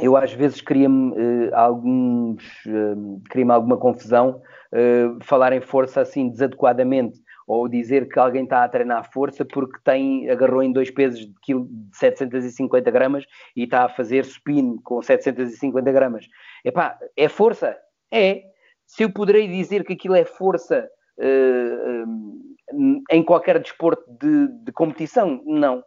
eu às vezes cria-me uh, alguns uh, cria-me alguma confusão uh, falar em força assim desadequadamente ou dizer que alguém está a treinar força porque tem agarrou em dois pesos de, quilo, de 750 gramas e está a fazer spin com 750 gramas. Epá, é força? É. Se eu poderei dizer que aquilo é força em qualquer desporto de, de competição, não.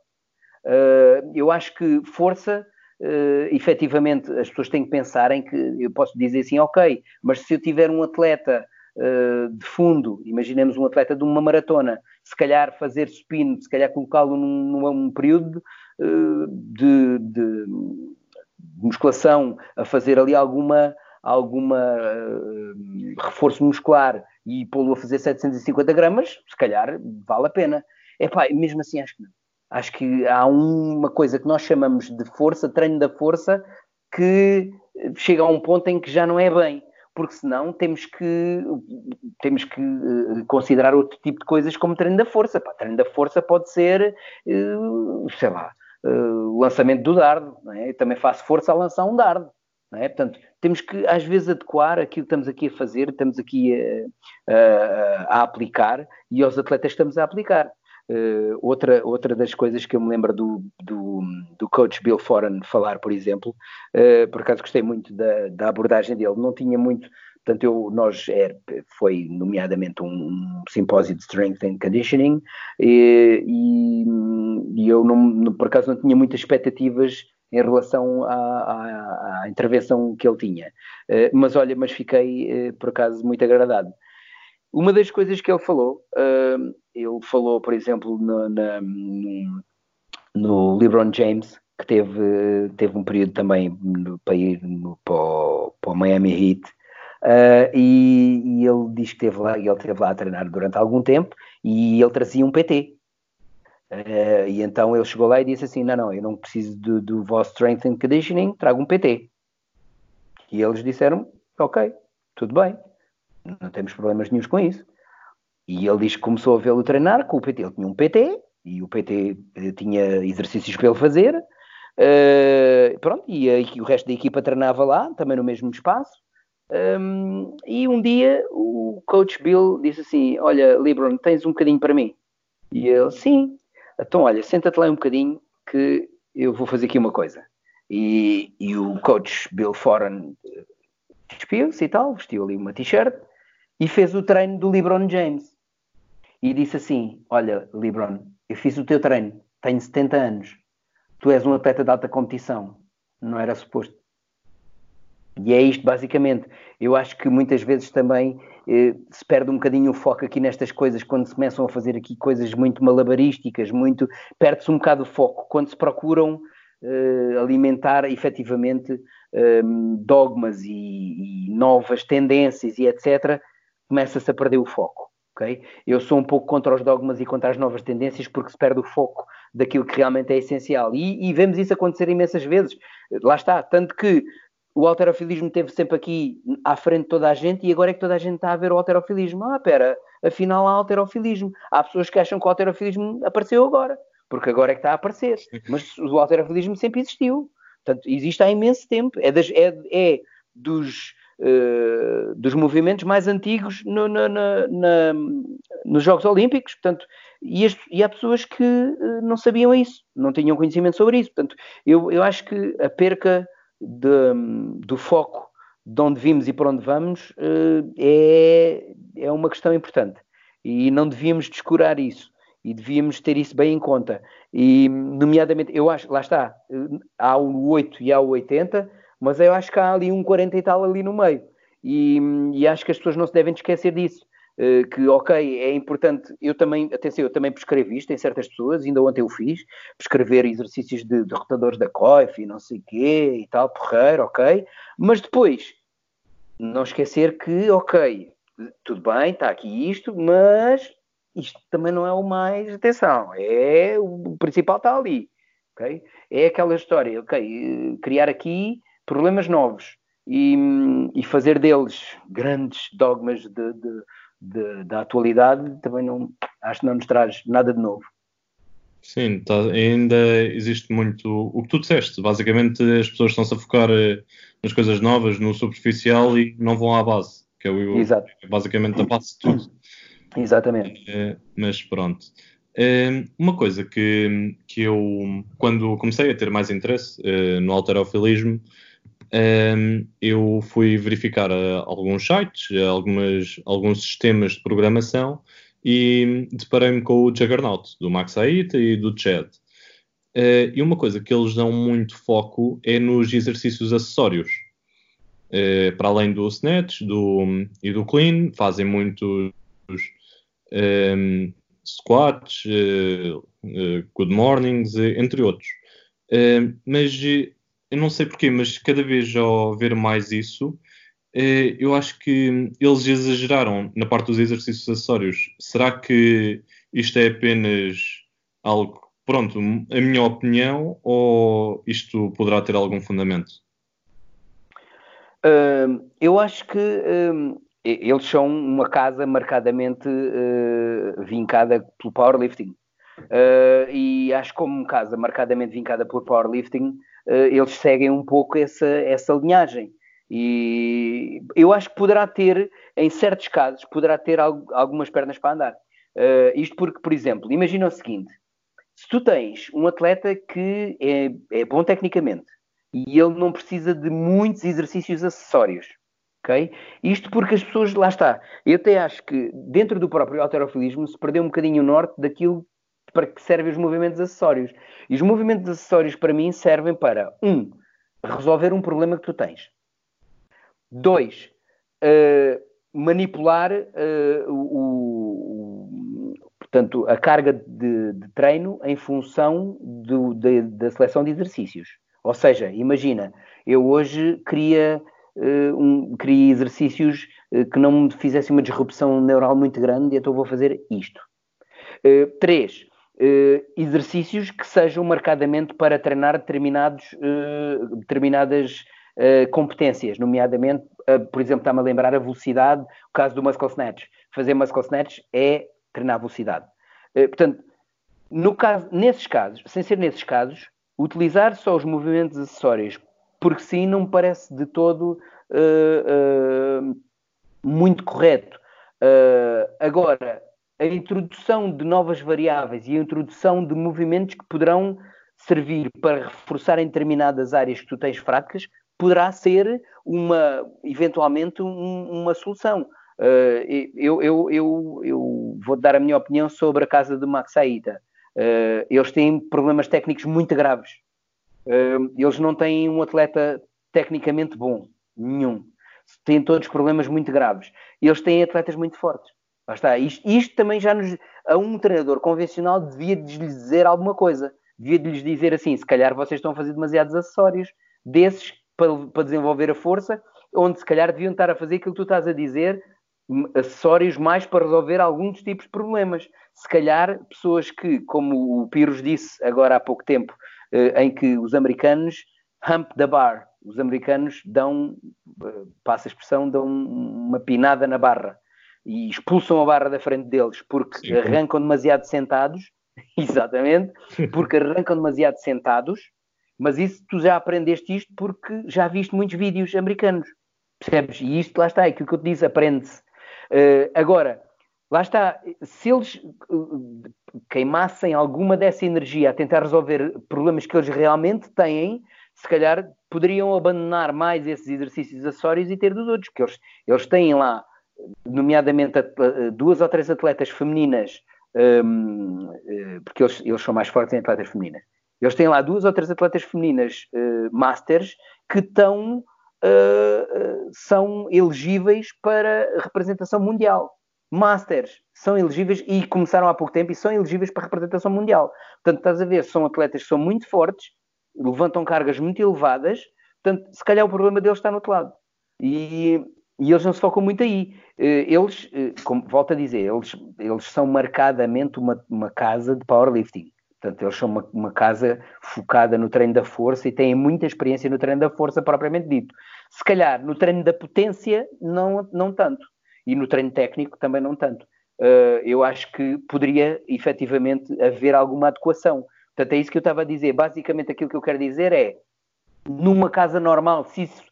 eu acho que força uh, efetivamente as pessoas têm que pensar em que eu posso dizer assim, ok, mas se eu tiver um atleta uh, de fundo, imaginemos um atleta de uma maratona, se calhar fazer spin, se calhar colocá-lo num, num, período uh, de, de, musculação, a fazer ali alguma alguma uh, reforço muscular e pô-lo a fazer 750 gramas, se calhar vale a pena. É pá, mesmo assim acho que não. Acho que há uma coisa que nós chamamos de força, treino da força, que chega a um ponto em que já não é bem, porque senão temos que, temos que uh, considerar outro tipo de coisas como treino da força. Pá, treino da força pode ser, uh, sei lá, uh, lançamento do dardo. É? Eu também faço força a lançar um dardo. É? Portanto, temos que às vezes adequar aquilo que estamos aqui a fazer, estamos aqui a, a, a aplicar e aos atletas estamos a aplicar. Uh, outra, outra das coisas que eu me lembro do, do, do coach Bill Foran falar, por exemplo, uh, por acaso gostei muito da, da abordagem dele, não tinha muito, portanto, eu, nós é, foi nomeadamente um, um, simpósio de Strength and Conditioning e, e, e eu não, por acaso não tinha muitas expectativas em relação à, à, à intervenção que ele tinha, uh, mas olha, mas fiquei por acaso muito agradado. Uma das coisas que ele falou, uh, ele falou, por exemplo, no, na, no LeBron James, que teve, teve um período também para ir para o, para o Miami Heat, uh, e, e, ele diz que esteve lá, ele esteve lá a treinar durante algum tempo, e ele trazia um PT. Uh, e então ele chegou lá e disse assim: Não, não, eu não preciso do, do vosso strength and conditioning, trago um PT. E eles disseram: Ok, tudo bem, não temos problemas nenhums com isso. E ele diz que começou a vê-lo treinar com o PT. Ele tinha um PT e o PT eh, tinha exercícios para ele fazer. Uh, pronto, e, a, e, o resto da equipa treinava lá, também no mesmo espaço. Um, e um dia o coach Bill disse assim: Olha, Lebron, tens um bocadinho para mim? E ele, sim. Então, olha, senta-te lá um bocadinho que eu vou fazer aqui uma coisa. E, e o coach Bill Foran eh, despiu-se e tal, vestiu ali uma t-shirt e fez o treino do LeBron James. E disse assim: Olha, LeBron, eu fiz o teu treino, tenho 70 anos, tu és um atleta de alta competição, não era suposto. E é isto basicamente. Eu acho que muitas vezes também eh, se perde um bocadinho o foco aqui nestas coisas quando se começam a fazer aqui coisas muito malabarísticas, muito perde-se um bocado o foco quando se procuram eh, alimentar efetivamente eh, dogmas e, e novas tendências e etc. Começa-se a perder o foco. Okay? Eu sou um pouco contra os dogmas e contra as novas tendências porque se perde o foco daquilo que realmente é essencial. E, e vemos isso acontecer imensas vezes. Lá está, tanto que o alterofilismo teve sempre aqui à frente de toda a gente e agora é que toda a gente está a ver o alterofilismo. Ah, pera, afinal há alterofilismo. Há pessoas que acham que o alterofilismo apareceu agora, porque agora é que está a aparecer. Mas o alterofilismo sempre existiu. Portanto, existe há imenso tempo. É, das, é, é dos, uh, dos movimentos mais antigos no, na, na, nos Jogos Olímpicos. Portanto, e, e há pessoas que uh, não sabiam isso, não tinham conhecimento sobre isso. Portanto, eu, eu acho que a perca de, do foco de onde vimos e para onde vamos eh, é, é uma questão importante. E não devíamos descurar isso. E devíamos ter isso bem em conta. E, nomeadamente, eu acho, lá está, há o 8 e há o 80, mas eu acho que há ali um 40 e tal ali no meio. E, e acho que as pessoas não se devem esquecer disso. Eh, que, ok, é importante, eu também, atenção, eu também prescrevi isto em certas pessoas, ainda ontem eu fiz, prescrever exercícios de, de rotadores da COIF e não sei o quê e tal, porreiro, ok, mas depois, não esquecer que, ok, tudo bem, está aqui isto, mas isto também não é o mais, atenção, é o principal está ali, ok? É aquela história, ok, eh, criar aqui problemas novos e, e fazer deles grandes dogmas de, de de, da atualidade também não acho que não nos traz nada de novo. Sim, tá, ainda existe muito o que tu disseste. Basicamente, as pessoas estão-se a focar eh, nas coisas novas, no superficial e não vão à base, que é o, Exato. basicamente a base de tudo. Exatamente. É, mas pronto. É, uma coisa que, que eu, quando comecei a ter mais interesse é, no alterofilismo, um, eu fui verificar uh, alguns sites, uh, algumas, alguns sistemas de programação e deparei-me com o Juggernaut, do Max Aita e do Chad. Uh, e uma coisa que eles dão muito foco é nos exercícios acessórios. para além do snatch do, e do clean, fazem muitos um, squats, good mornings, entre outros. mas eu não sei porquê, mas cada vez ao ver mais isso, eh, eu acho que eles exageraram na parte dos exercícios acessórios. Será que isto é apenas algo, pronto, a minha opinião, ou isto poderá ter algum fundamento? Uh, eu acho que uh, eles são uma casa marcadamente uh, vincada pelo powerlifting. e acho como casa marcadamente vincada pelo powerlifting, eh, eles seguem um pouco essa, essa linhagem. E eu acho que poderá ter, em certos casos, poderá ter algumas pernas para andar. Uh, isto porque, por exemplo, imagina o seguinte: se tu tens um atleta que é, é bom tecnicamente e ele não precisa de muitos exercícios acessórios, ok? Isto porque as pessoas, lá está, eu até acho que dentro do próprio alterofilismo se perdeu um bocadinho o norte daquilo para que servem os movimentos acessórios. E os movimentos acessórios, para mim, servem para, um, resolver um problema que tu tens. Dois, uh, manipular uh, o, o, portanto, a carga de, de treino em função do, de, da seleção de exercícios. Ou seja, imagina, eu hoje queria, uh, um, queria exercícios que não me fizessem uma disrupção neural muito grande, então vou fazer isto. Uh, três, exercícios que sejam marcadamente para treinar determinados, determinadas competências, nomeadamente, por exemplo, está-me a lembrar a velocidade, o caso do muscle snatch. Fazer muscle snatch é treinar velocidade. portanto, no caso, nesses casos, sem ser nesses casos, utilizar só os movimentos acessórios, porque sim, não me parece de todo uh, muito correto. Agora, a introdução de novas variáveis e a introdução de movimentos que poderão servir para reforçar em determinadas áreas que tu tens fracas, poderá ser uma, eventualmente, um, uma solução. Uh, eu, eu, eu, eu, vou dar a minha opinião sobre a casa de Max Aita. Uh, eles têm problemas técnicos muito graves. Uh, eles não têm um atleta tecnicamente bom, nenhum. Têm todos problemas muito graves. Eles têm atletas muito fortes. Está. Isto, isto também já nos. A um treinador convencional devia lhes dizer alguma coisa. Devia lhes dizer assim: se calhar vocês estão a fazer demasiados acessórios desses para, para desenvolver a força, onde se calhar deviam estar a fazer aquilo que tu estás a dizer, acessórios mais para resolver alguns tipos de problemas. Se calhar pessoas que, como o Pires disse agora há pouco tempo, eh, em que os americanos hump the bar, os americanos dão, eh, passa a expressão, dão uma pinada na barra e expulsam a barra da frente deles porque Sim. arrancam demasiado sentados, [laughs] exatamente, porque arrancam demasiado sentados, mas isso tu já aprendeste isto porque já viste muitos vídeos americanos, percebes? E isto lá está, é aquilo que eu te disse, aprende-se. Uh, agora, lá está, se eles uh, queimassem alguma dessa energia a tentar resolver problemas que eles realmente têm, se calhar poderiam abandonar mais esses exercícios acessórios e ter dos outros, porque eles, eles têm lá, nomeadamente, duas ou três atletas femininas, um, eh, porque eles, eles são mais fortes em atletas femininas. Eles têm lá duas ou três atletas femininas uh, masters que estão uh, são elegíveis para representação mundial. Masters são elegíveis e começaram há pouco tempo e são elegíveis para representação mundial. Portanto, estás a ver, são atletas que são muito fortes, levantam cargas muito elevadas, portanto, se calhar o problema deles está no outro lado. E, e eles não se focam muito aí. Eles, como volto a dizer, eles, eles são marcadamente uma, uma casa de powerlifting. Portanto, eles são uma, uma, casa focada no treino da força e têm muita experiência no treino da força propriamente dito. Se calhar no treino da potência, não, não tanto. E no treino técnico também não tanto. Uh, eu acho que poderia efetivamente haver alguma adequação. Portanto, é isso que eu estava a dizer. Basicamente, aquilo que eu quero dizer é: numa casa normal, se isso,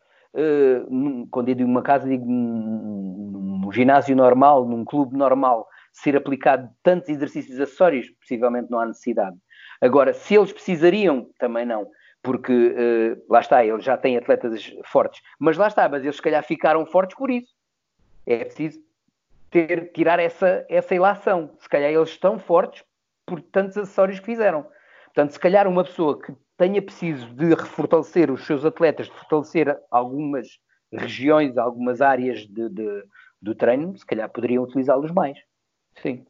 quando eu digo uma casa, digo num, ginásio normal, num clube normal, ser aplicado tantos exercícios acessórios, possivelmente não há necessidade. Agora, se eles precisariam, também não, porque uh, lá está, eles já têm atletas fortes, mas lá está, mas eles se calhar ficaram fortes por isso. É preciso ter, tirar essa, essa ilação. Se calhar eles estão fortes por tantos acessórios que fizeram. Portanto, se calhar uma pessoa que tenha preciso de refortalecer os seus atletas, de fortalecer algumas regiões, algumas áreas de, de, do treino, se calhar poderiam utilizá-los mais. Sim.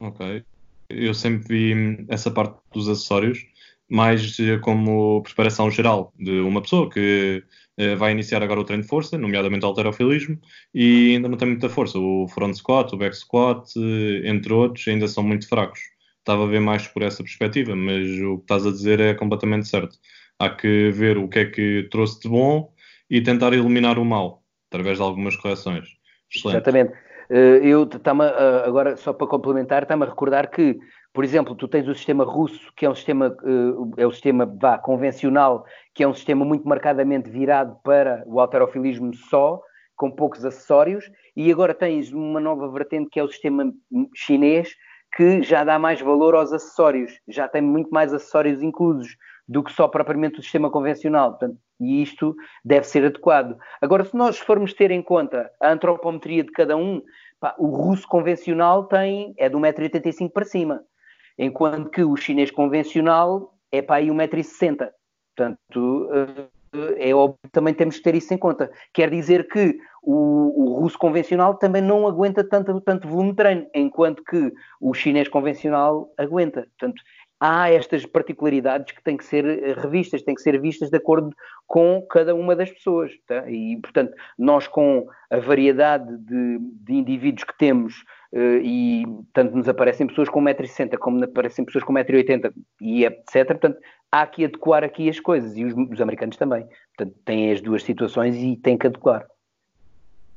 Ok. Eu sempre vi essa parte dos acessórios mais como preparação geral de uma pessoa que eh, vai iniciar agora o treino de força, nomeadamente o alterofilismo, e ainda não tem muita força. O front squat, o back squat, eh, entre outros, ainda são muito fracos. Estava a ver mais por essa perspectiva, mas o que estás a dizer é completamente certo. Há que ver o que é que trouxe de bom e tentar eliminar o mal, através de algumas correções. Excelente. Exatamente. Eh, eu agora só para complementar, está-me a recordar que, por exemplo, tu tens o sistema russo, que é um sistema, eh, é o sistema vá, convencional, que é um sistema muito marcadamente virado para o alterofilismo só, com poucos acessórios, e agora tens uma nova vertente que é o sistema chinês, que já dá mais valor aos acessórios, já tem muito mais acessórios inclusos do que só propriamente o sistema convencional. Portanto, e isto deve ser adequado. Agora, se nós formos ter em conta a antropometria de cada um, pá, o russo convencional tem, é de 1,85m para cima, enquanto que o chinês convencional é para aí 1,60m. Portanto, é óbvio também temos que ter isso em conta. Quer dizer que o, o, russo convencional também não aguenta tanto, tanto volume de treino, enquanto que o chinês convencional aguenta. Portanto, há estas particularidades que têm que ser eh, revistas, têm que ser vistas de acordo com cada uma das pessoas. Tá? E, portanto, nós com a variedade de, de indivíduos que temos, uh, e tanto nos aparecem pessoas com 1,60m como aparecem pessoas com 1,80m e etc. Portanto, há que adequar aqui as coisas, e os, os americanos também. Portanto, têm as duas situações e têm que adequar.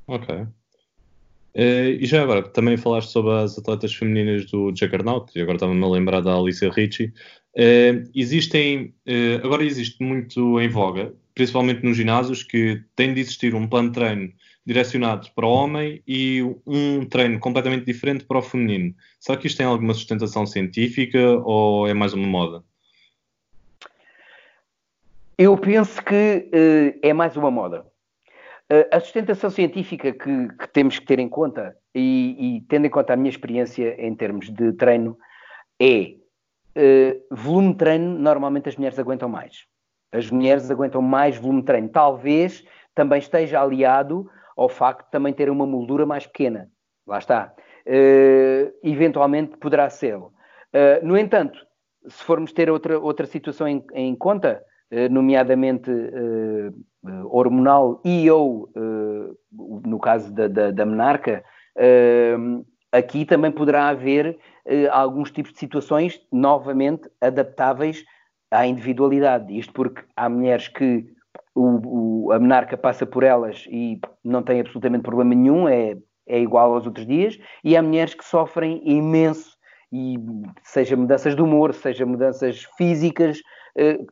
Ok. Uh, e já agora, também falaste sobre as atletas femininas do Juggernaut, e agora estava-me a lembrar da Alicia Ricci. Uh, existem, uh, agora existe muito em voga, principalmente nos ginásios, que tem de existir um plano de treino direcionado para o homem e um treino completamente diferente para o feminino. Será que isto tem alguma sustentação científica ou é mais uma moda? Eu penso que é mais uma moda. A sustentação científica que, que, temos que ter em conta, e, e, tendo em conta a minha experiência em termos de treino, é uh, volume de treino, normalmente as mulheres aguentam mais. As mulheres aguentam mais volume de treino. Talvez também esteja aliado ao facto de também ter uma moldura mais pequena. Lá está. Uh, eventualmente poderá ser. Uh, no entanto, se formos ter outra, outra situação em, em conta, nomeadamente uh, hormonal e ou, no caso da, da, da menarca, aqui também poderá haver alguns tipos de situações novamente adaptáveis à individualidade. Isto porque há mulheres que o, o, a menarca passa por elas e não tem absolutamente problema nenhum, é, é igual aos outros dias, e há mulheres que sofrem imenso, e seja mudanças de humor, seja mudanças físicas, eh,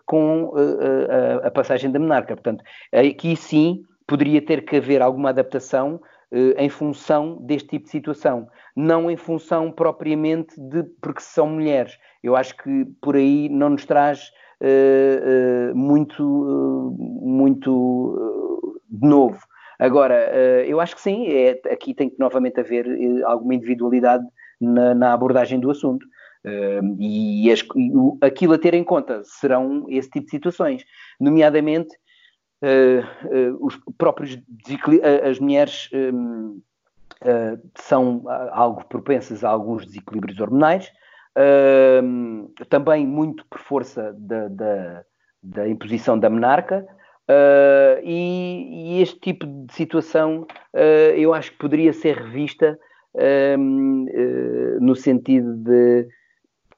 com eh, eh, a, passagem da menarca. Portanto, aqui sim poderia ter que haver alguma adaptação em função deste tipo de situação, não em função propriamente de porque são mulheres. Eu acho que por aí não nos traz muito, muito de novo. Agora, eu acho que sim, é, aqui tem que novamente haver alguma individualidade na, na abordagem do assunto. Uh, e, as, aquilo a ter em conta serão esse tipo de situações, nomeadamente uh, uh, os próprios as mulheres um, são algo propensas a alguns desequilíbrios hormonais, também muito por força da, da, da imposição da menarca. E, e, este tipo de situação eu acho que poderia ser revista no sentido de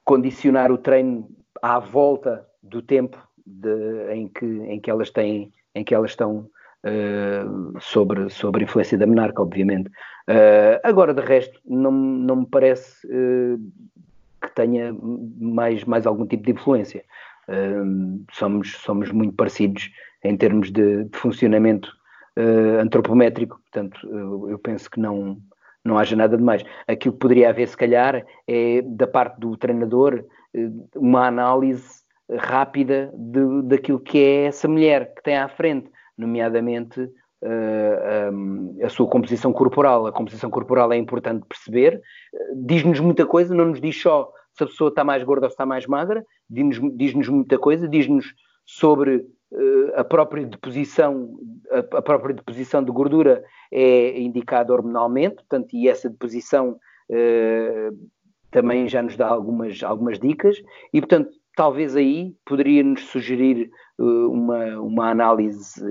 condicionar o treino à volta do tempo de, em, que, em, que elas têm, em que elas estão uh, sobre, sobre a influência da menarca, obviamente. Uh, agora, de resto, não, não me parece uh, que tenha mais, mais algum tipo de influência. somos, somos muito parecidos em termos de, de funcionamento antropométrico, portanto, eu penso que não, não haja nada de mais. Aquilo que poderia haver, se calhar, é da parte do treinador eh, uma análise rápida de, daquilo que é essa mulher que tem à frente, nomeadamente uh, eh, um, a sua composição corporal. A composição corporal é importante perceber, diz-nos muita coisa, não nos diz só se a pessoa está mais gorda ou se está mais magra, diz-nos diz muita coisa, diz-nos sobre a própria deposição, a própria deposição de gordura é indicada hormonalmente, portanto, e essa deposição uh, também já nos dá algumas, algumas dicas, e portanto, talvez aí poderia-nos sugerir uh, uma, uma análise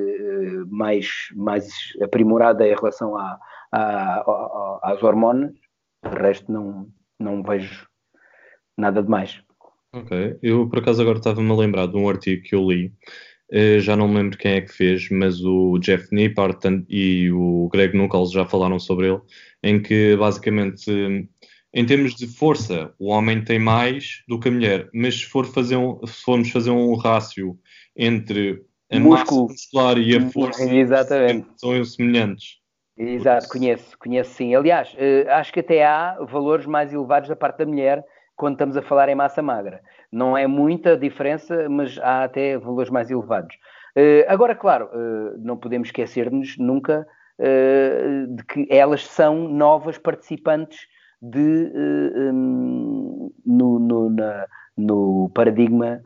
mais, mais aprimorada em relação a, às hormonas, de resto não, não vejo nada de mais. Ok, eu por acaso agora estava-me a lembrar de um artigo que eu li já não me lembro quem é que fez, mas o Jeff Nippard e o Greg Nuckols já falaram sobre ele, em que basicamente, em termos de força, o homem tem mais do que a mulher, mas se, for fazer um, se formos fazer um rácio entre a Músculo. massa muscular e a força, Exatamente. são semelhantes. Exato, conheço, conheço sim. Aliás, uh, acho que até há valores mais elevados da parte da mulher quando estamos a falar em massa magra. Não é muita diferença, mas há até valores mais elevados. Uh, agora, claro, uh, não podemos esquecer-nos nunca uh, de que elas são novas participantes de, um, no, no, na, no, paradigma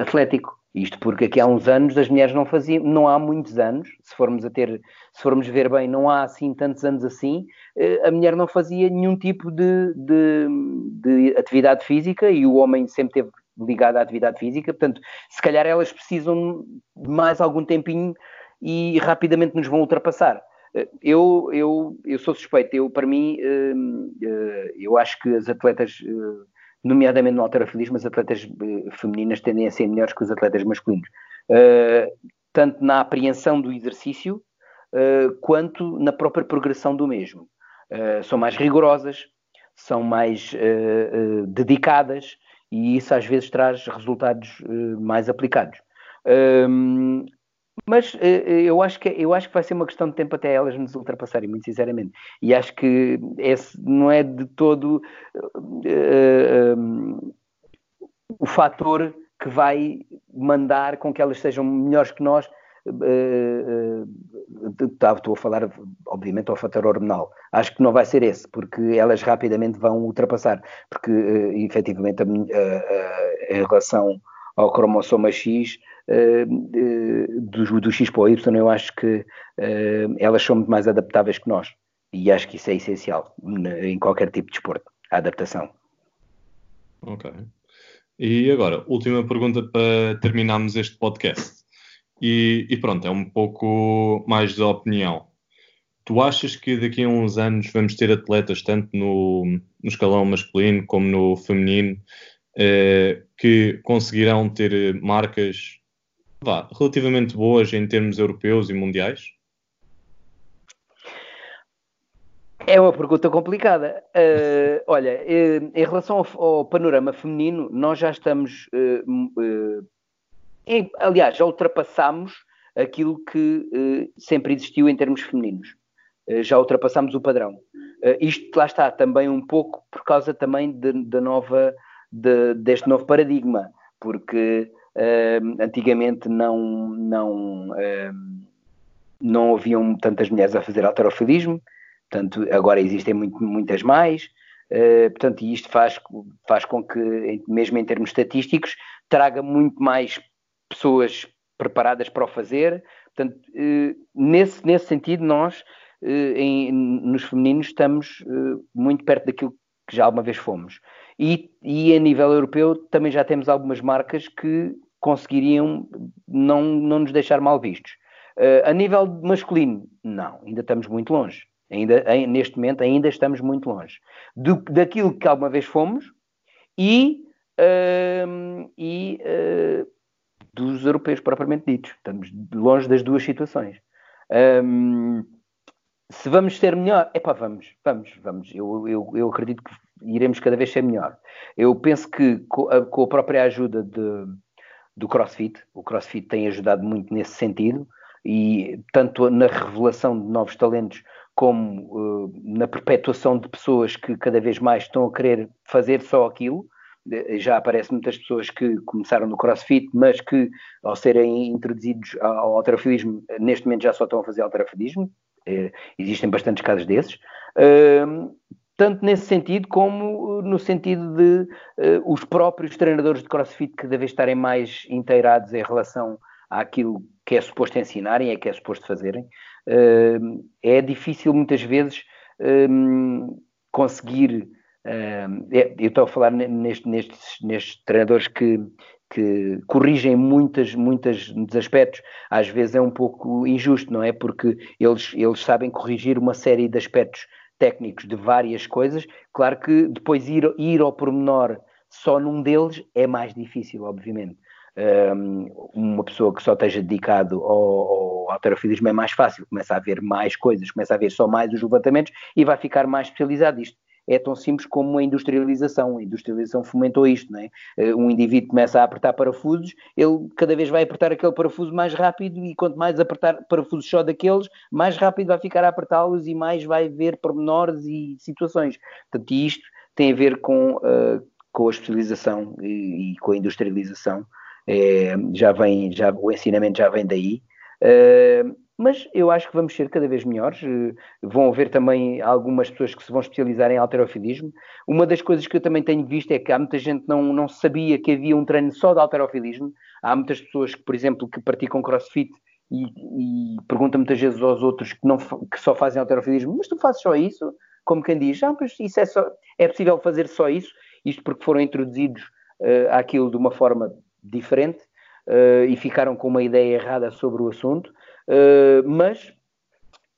atlético. Isto porque aqui há uns anos as mulheres não faziam, não há muitos anos, se formos a ter, se formos ver bem, não há assim tantos anos assim, eh, a mulher não fazia nenhum tipo de, de, de atividade física e o homem sempre teve ligado à atividade física, portanto, se calhar elas precisam de mais algum tempinho e rapidamente nos vão ultrapassar. Eh, eu, eu, eu sou suspeito, eu, para mim, eh, eu acho que as atletas nomeadamente no alterofilismo, as atletas uh, femininas tendem a ser melhores que os atletas masculinos. Uh, tanto na apreensão do exercício, uh, quanto na própria progressão do mesmo. são mais rigorosas, são mais dedicadas e isso às vezes traz resultados mais aplicados. Mas uh, eu, acho que, eu acho que vai ser uma questão de tempo até elas nos ultrapassarem, muito sinceramente. E acho que esse não é de todo uh, uh, o fator que vai mandar com que elas sejam melhores que nós. estou a falar, obviamente, ao fator hormonal. Acho que não vai ser esse, porque elas rapidamente vão ultrapassar. Porque, efetivamente, a, a, em relação ao cromossoma X, uh, do, do, X para o Y, eu acho que uh, elas são muito mais adaptáveis que nós. E acho que isso é essencial em qualquer tipo de desporto, a adaptação. Ok. E agora, última pergunta para terminarmos este podcast. E, e, pronto, é um pouco mais de opinião. Tu achas que daqui a uns anos vamos ter atletas, tanto no, no escalão masculino como no feminino, eh, que conseguirão ter marcas vá, relativamente boas em termos europeus e mundiais? É uma pergunta complicada. Uh, olha, uh, em relação ao, ao, panorama feminino, nós já estamos. Uh, em, aliás, já ultrapassamos aquilo que sempre existiu em termos femininos. já ultrapassamos o padrão. isto lá está também um pouco por causa também de, de nova, de, deste novo paradigma, porque Uh, antigamente não, não, uh, não haviam tantas mulheres a fazer alterofilismo, portanto, agora existem muito, muitas mais. Uh, portanto, isto faz, faz com que, mesmo em termos estatísticos, traga muito mais pessoas preparadas para o fazer. Portanto, uh, nesse, nesse sentido, nós, uh, em, nos femininos, estamos muito perto daquilo que já alguma vez fomos. E, e a nível europeu também já temos algumas marcas que conseguiriam não, não nos deixar mal vistos. Uh, a nível masculino, não, ainda estamos muito longe. Ainda, neste momento ainda estamos muito longe do, daquilo que alguma vez fomos e, uh, e uh, dos europeus propriamente ditos. Estamos longe das duas situações. Um, se vamos ser melhor, é pá, vamos, vamos, vamos. Eu, eu, eu acredito que iremos cada vez ser melhor. Eu penso que com a, com a própria ajuda de, do CrossFit. O CrossFit tem ajudado muito nesse sentido e tanto na revelação de novos talentos como uh, na perpetuação de pessoas que cada vez mais estão a querer fazer só aquilo. Já aparecem muitas pessoas que começaram no CrossFit, mas que ao serem introduzidos ao alterofilismo, neste momento já só estão a fazer alterofilismo. Uh, existem bastantes casos desses. Uh, tanto nesse sentido como uh, no sentido de uh, os próprios treinadores de CrossFit cada vez estarem mais inteirados em relação àquilo que é suposto ensinarem, é que é suposto fazerem. Uh, é difícil muitas vezes um, conseguir. Uh, eu estou a falar neste, nestes, nestes treinadores que, que corrigem muitas, muitas aspectos, às vezes é um pouco injusto, não é? Porque eles, eles sabem corrigir uma série de aspectos técnicos de várias coisas. Claro que depois ir, ir ao pormenor só num deles é mais difícil, obviamente. Um, uma pessoa que só esteja dedicado ao, ao alterofilismo é mais fácil, começa a ver mais coisas, começa a ver só mais os levantamentos e vai ficar mais especializado. Isto é tão simples como a industrialização. A industrialização fomentou isto, não é? Eh, um indivíduo começa a apertar parafusos, ele cada vez vai apertar aquele parafuso mais rápido e quanto mais apertar parafusos só daqueles, mais rápido vai ficar a apertá-los e mais vai ver pormenores e situações. Portanto, isto tem a ver com, uh, com a especialização e, e, com a industrialização. É, já vem, já, o ensinamento já vem daí. Uh, mas eu acho que vamos ser cada vez melhores. Eh, vão haver também algumas pessoas que se vão especializar em alterofilismo. Uma das coisas que eu também tenho visto é que há muita gente não, não sabia que havia um treino só de alterofilismo. Há muitas pessoas que, por exemplo, que praticam crossfit e, e perguntam muitas vezes aos outros que, não, que só fazem alterofilismo, mas tu fazes só isso? Como quem diz, ah, mas isso é, só, é possível fazer só isso? Isto porque foram introduzidos uh, àquilo de uma forma diferente uh, e ficaram com uma ideia errada sobre o assunto. Uh, mas,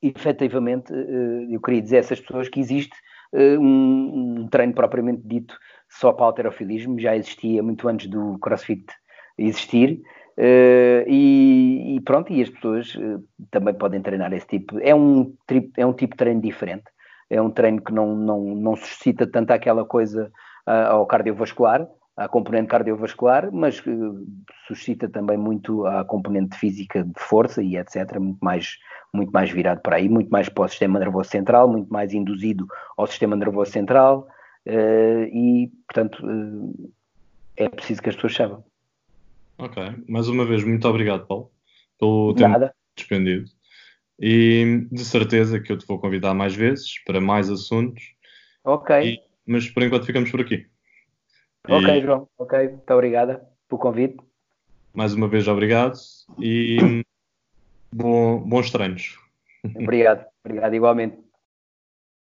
efetivamente, uh, eu queria dizer a essas pessoas que existe uh, um, um, treino propriamente dito só para alterofilismo, já existia muito antes do CrossFit existir, e, e, pronto, e as pessoas também podem treinar esse tipo. É um, é um tipo de treino diferente, é um treino que não, não, não suscita tanto aquela coisa ao cardiovascular, à componente cardiovascular, mas suscita também muito a componente física de força e etc, muito mais, muito mais virado para aí, muito mais para o sistema nervoso central, muito mais induzido ao sistema nervoso central uh, e, portanto, uh, é preciso que as pessoas saibam. Ok, mais uma vez, muito obrigado, Paulo, pelo tempo Nada. despendido. E de certeza que eu te vou convidar mais vezes para mais assuntos. Ok. E, mas por enquanto ficamos por aqui. Ok, e... João. Ok, muito obrigada pelo convite. Mais uma vez, obrigado e bom, bons treinos. Obrigado, obrigado igualmente.